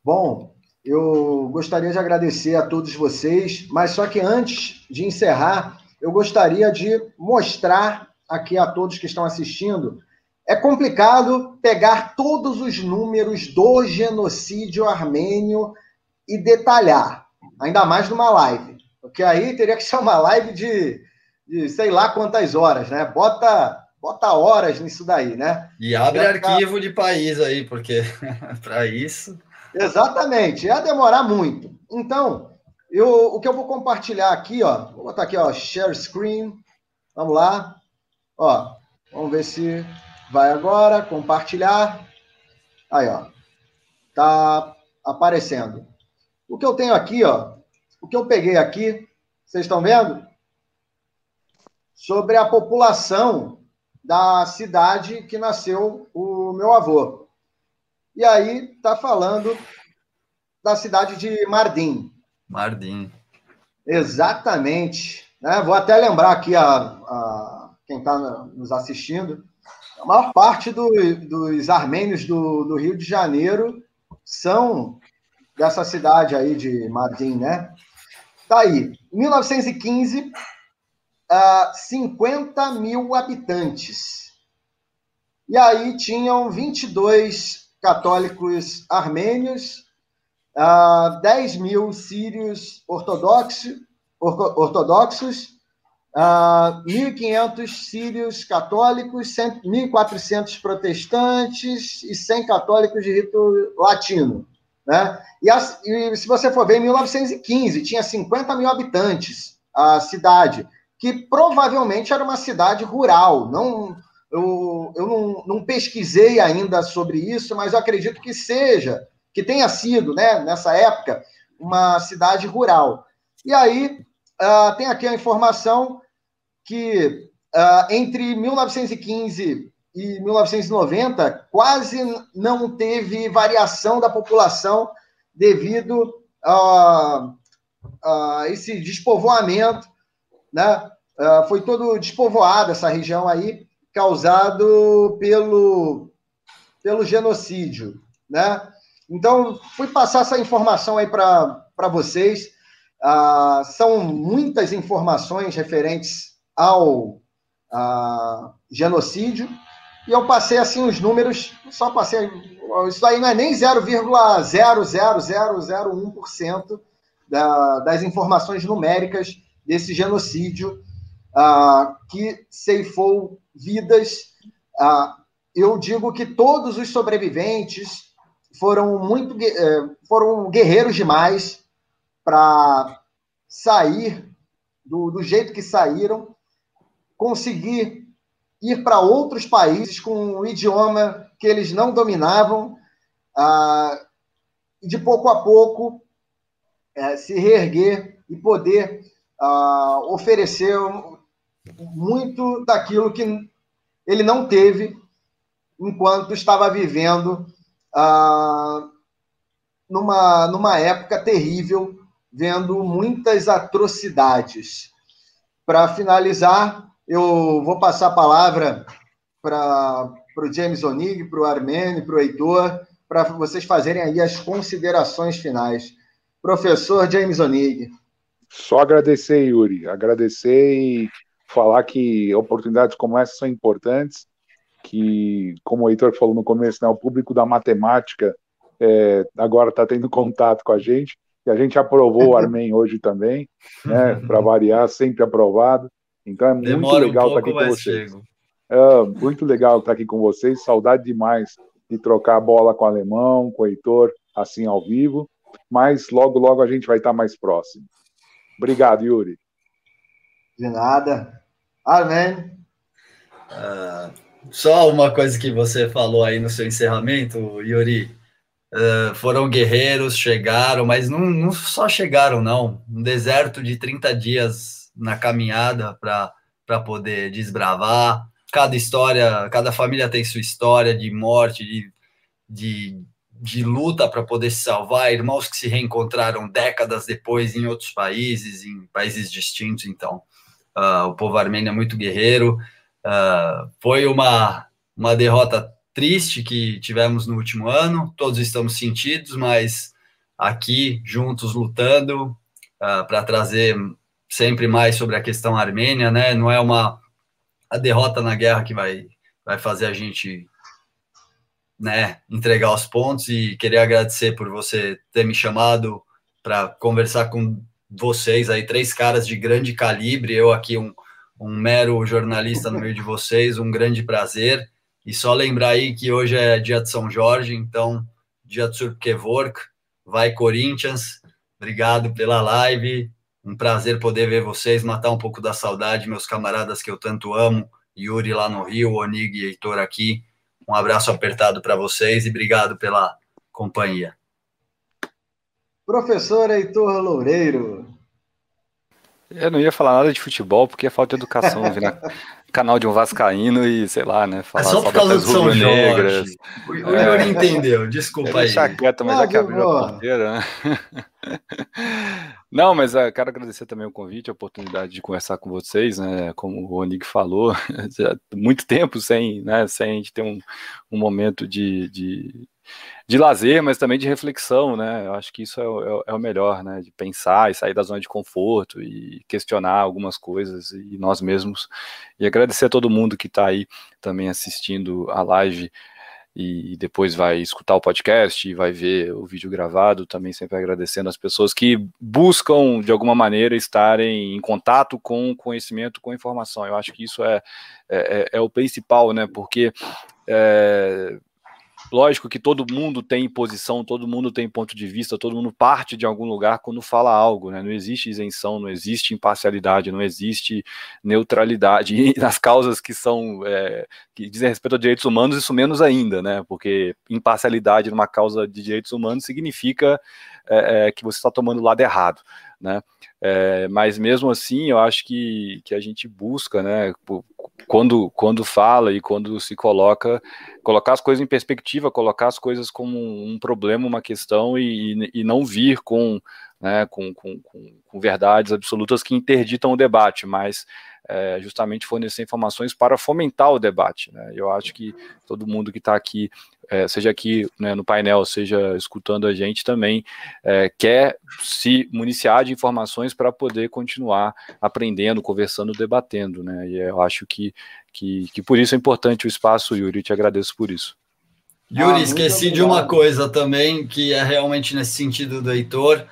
Bom, eu gostaria de agradecer a todos vocês, mas só que antes de encerrar, eu gostaria de mostrar aqui a todos que estão assistindo. É complicado pegar todos os números do genocídio armênio e detalhar, ainda mais numa live, porque aí teria que ser uma live de, de sei lá quantas horas, né? Bota bota horas nisso daí, né? E abre arquivo de país aí, porque para isso Exatamente, ia demorar muito. Então, eu, o que eu vou compartilhar aqui, ó, vou botar aqui, ó, share screen. Vamos lá. Ó, vamos ver se vai agora, compartilhar. Aí, ó. Tá aparecendo. O que eu tenho aqui, ó, o que eu peguei aqui, vocês estão vendo? Sobre a população da cidade que nasceu o meu avô. E aí está falando da cidade de Mardim. Mardim. Exatamente. Né? Vou até lembrar aqui a, a quem está nos assistindo. A maior parte do, dos armênios do, do, Rio de Janeiro são dessa cidade aí de Mardim, né? Tá aí. Em 1915, uh, 50 mil habitantes. E aí tinham 22 católicos armênios, uh, 10 mil sírios ortodoxos, ortodoxos uh, 1.500 sírios católicos, 1.400 protestantes e 100 católicos de rito latino. Né? E, as, e, se você for ver, em 1915 tinha 50 mil habitantes a cidade, que provavelmente era uma cidade rural, não eu, eu não, não pesquisei ainda sobre isso, mas eu acredito que seja, que tenha sido, né, nessa época, uma cidade rural. E aí uh, tem aqui a informação que uh, entre 1915 e 1990 quase não teve variação da população devido a, a esse despovoamento, né? Uh, foi todo despovoado essa região aí, causado pelo, pelo genocídio, né? Então, fui passar essa informação aí para vocês. Uh, são muitas informações referentes ao uh, genocídio, e eu passei assim os números, só passei. Isso aí não é nem 0,00001% da, das informações numéricas desse genocídio uh, que ceifou vidas. Uh, eu digo que todos os sobreviventes foram muito uh, foram guerreiros demais para sair do, do jeito que saíram, conseguir ir para outros países com um idioma que eles não dominavam, ah, e de pouco a pouco é, se reerguer e poder ah, oferecer muito daquilo que ele não teve enquanto estava vivendo ah, numa, numa época terrível, vendo muitas atrocidades. Para finalizar, eu vou passar a palavra para o James Onig, para o Armênio, para o Heitor, para vocês fazerem aí as considerações finais. Professor James Onig. Só agradecer, Yuri, agradecer e falar que oportunidades como essa são importantes, que, como o Heitor falou no começo, né, o público da matemática é, agora está tendo contato com a gente, e a gente aprovou o Armen hoje também, né, para variar, sempre aprovado. Então é muito Demora legal um estar aqui com vocês. É, muito legal estar aqui com vocês. Saudade demais de trocar a bola com o alemão, com o Heitor, assim ao vivo. Mas logo, logo a gente vai estar mais próximo. Obrigado, Yuri. De nada. Amém. Uh, só uma coisa que você falou aí no seu encerramento, Yuri. Uh, foram guerreiros, chegaram, mas não, não só chegaram, não. Um deserto de 30 dias na caminhada para poder desbravar. Cada história, cada família tem sua história de morte, de, de, de luta para poder se salvar, irmãos que se reencontraram décadas depois em outros países, em países distintos. Então, uh, o povo armênio é muito guerreiro. Uh, foi uma, uma derrota triste que tivemos no último ano, todos estamos sentidos, mas aqui juntos lutando uh, para trazer sempre mais sobre a questão armênia, né? Não é uma a derrota na guerra que vai, vai fazer a gente né, entregar os pontos e queria agradecer por você ter me chamado para conversar com vocês aí, três caras de grande calibre, eu aqui um, um mero jornalista no meio de vocês, um grande prazer. E só lembrar aí que hoje é dia de São Jorge, então dia de Surkevork, vai Corinthians. Obrigado pela live. Um prazer poder ver vocês, matar um pouco da saudade, meus camaradas que eu tanto amo, Yuri lá no Rio, Onig e Heitor aqui. Um abraço apertado para vocês e obrigado pela companhia. Professor Heitor Loureiro. Eu não ia falar nada de futebol porque é falta de educação. canal de um vascaíno e, sei lá, né? Falar é só por causa do São Jorge. O Yuri é. entendeu, desculpa aí. Deixa quieto, mas ah, já que abriu a porteira, né? Não, mas uh, quero agradecer também o convite, a oportunidade de conversar com vocês, né? Como o Onig falou, já muito tempo sem, né, sem a gente ter um, um momento de, de, de, lazer, mas também de reflexão, né? Eu acho que isso é, é, é, o melhor, né? De pensar e sair da zona de conforto e questionar algumas coisas e nós mesmos. E agradecer a todo mundo que está aí também assistindo a live e depois vai escutar o podcast e vai ver o vídeo gravado, também sempre agradecendo as pessoas que buscam, de alguma maneira, estarem em contato com conhecimento, com informação. Eu acho que isso é, é, é, é o principal, né? Porque é, lógico que todo mundo tem posição, todo mundo tem ponto de vista, todo mundo parte de algum lugar quando fala algo, né? Não existe isenção, não existe imparcialidade, não existe neutralidade. E nas causas que são é, que dizem respeito a direitos humanos, isso menos ainda, né? Porque imparcialidade numa causa de direitos humanos significa é, é, que você está tomando o lado errado, né? É, mas mesmo assim, eu acho que, que a gente busca, né? Quando, quando fala e quando se coloca, colocar as coisas em perspectiva, colocar as coisas como um problema, uma questão e, e não vir com, né, com, com, com, verdades absolutas que interditam o debate, mas é, justamente fornecer informações para fomentar o debate. Né? Eu acho que todo mundo que está aqui, é, seja aqui né, no painel, seja escutando a gente também, é, quer se municiar de informações para poder continuar aprendendo, conversando, debatendo. Né? E eu acho que, que, que por isso é importante o espaço, Yuri, te agradeço por isso. Yuri, ah, esqueci de uma coisa também, que é realmente nesse sentido do Heitor,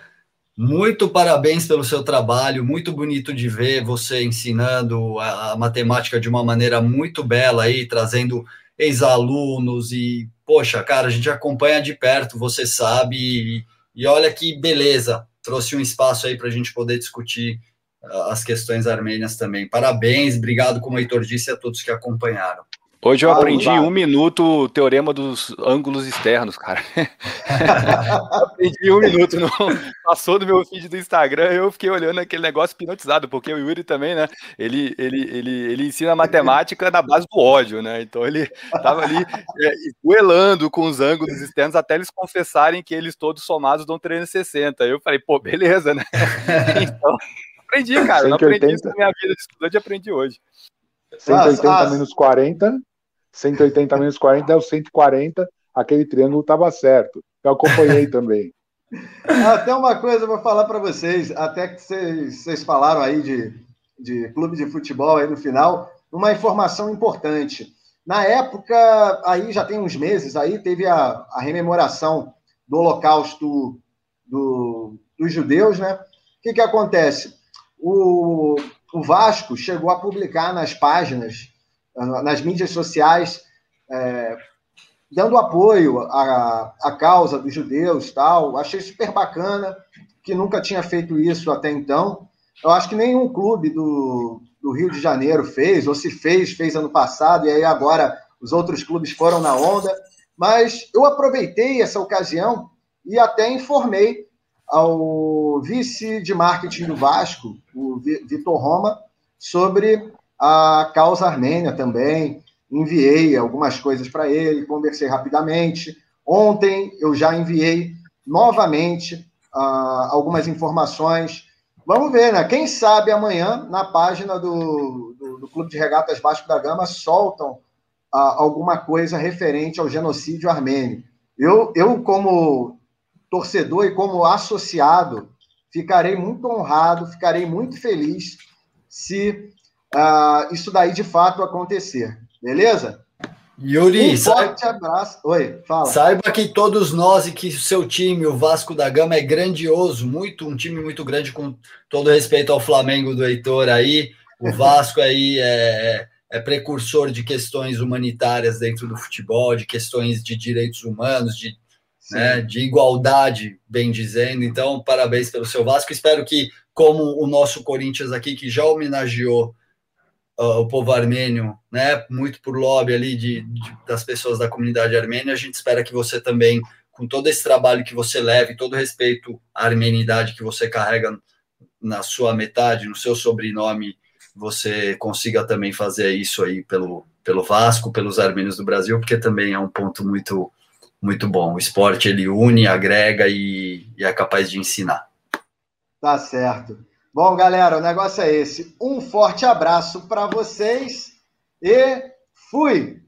muito parabéns pelo seu trabalho, muito bonito de ver você ensinando a, a matemática de uma maneira muito bela aí, trazendo ex-alunos e, poxa, cara, a gente acompanha de perto, você sabe, e, e olha que beleza, trouxe um espaço aí para a gente poder discutir uh, as questões armênias também. Parabéns, obrigado, como o Heitor disse, a todos que acompanharam. Hoje eu aprendi em um minuto o teorema dos ângulos externos, cara. aprendi em um minuto, não passou do meu feed do Instagram, eu fiquei olhando aquele negócio hipnotizado, porque o Yuri também, né? Ele, ele, ele, ele ensina matemática na base do ódio, né? Então ele estava ali é, duelando com os ângulos externos até eles confessarem que eles todos somados dão 360. Eu falei, pô, beleza, né? Então, aprendi, cara. 180. Não aprendi isso na minha vida de estudante, aprendi hoje. 180 ah, menos 40, 180 menos 40 é o 140, aquele triângulo estava certo. Eu acompanhei também. Até uma coisa eu vou falar para vocês, até que vocês, vocês falaram aí de, de clube de futebol aí no final, uma informação importante. Na época, aí já tem uns meses, aí teve a, a rememoração do holocausto do, dos judeus, né? O que, que acontece? O, o Vasco chegou a publicar nas páginas, nas mídias sociais, é, dando apoio à, à causa dos judeus tal. Achei super bacana, que nunca tinha feito isso até então. Eu acho que nenhum clube do, do Rio de Janeiro fez, ou se fez, fez ano passado, e aí agora os outros clubes foram na onda. Mas eu aproveitei essa ocasião e até informei ao vice de marketing do Vasco, o Vitor Roma, sobre a causa armênia também. Enviei algumas coisas para ele, conversei rapidamente. Ontem eu já enviei novamente uh, algumas informações. Vamos ver, né? Quem sabe amanhã, na página do, do, do Clube de Regatas Vasco da Gama, soltam uh, alguma coisa referente ao genocídio armênio. Eu, eu, como torcedor e como associado, ficarei muito honrado, ficarei muito feliz se uh, isso daí de fato acontecer. Beleza? Yuri, um forte saiba, abraço. Oi, fala. Saiba que todos nós e que o seu time, o Vasco da Gama, é grandioso, muito um time muito grande, com todo respeito ao Flamengo do Heitor aí. O Vasco aí é, é precursor de questões humanitárias dentro do futebol, de questões de direitos humanos, de né, de igualdade, bem dizendo. Então, parabéns pelo seu Vasco. Espero que, como o nosso Corinthians aqui, que já homenageou uh, o povo armênio, né, muito por lobby ali de, de, das pessoas da comunidade armênia, a gente espera que você também, com todo esse trabalho que você leve, todo o respeito à armenidade que você carrega na sua metade, no seu sobrenome, você consiga também fazer isso aí pelo, pelo Vasco, pelos armênios do Brasil, porque também é um ponto muito muito bom. O esporte ele une, agrega e, e é capaz de ensinar. Tá certo. Bom, galera, o negócio é esse. Um forte abraço para vocês e fui!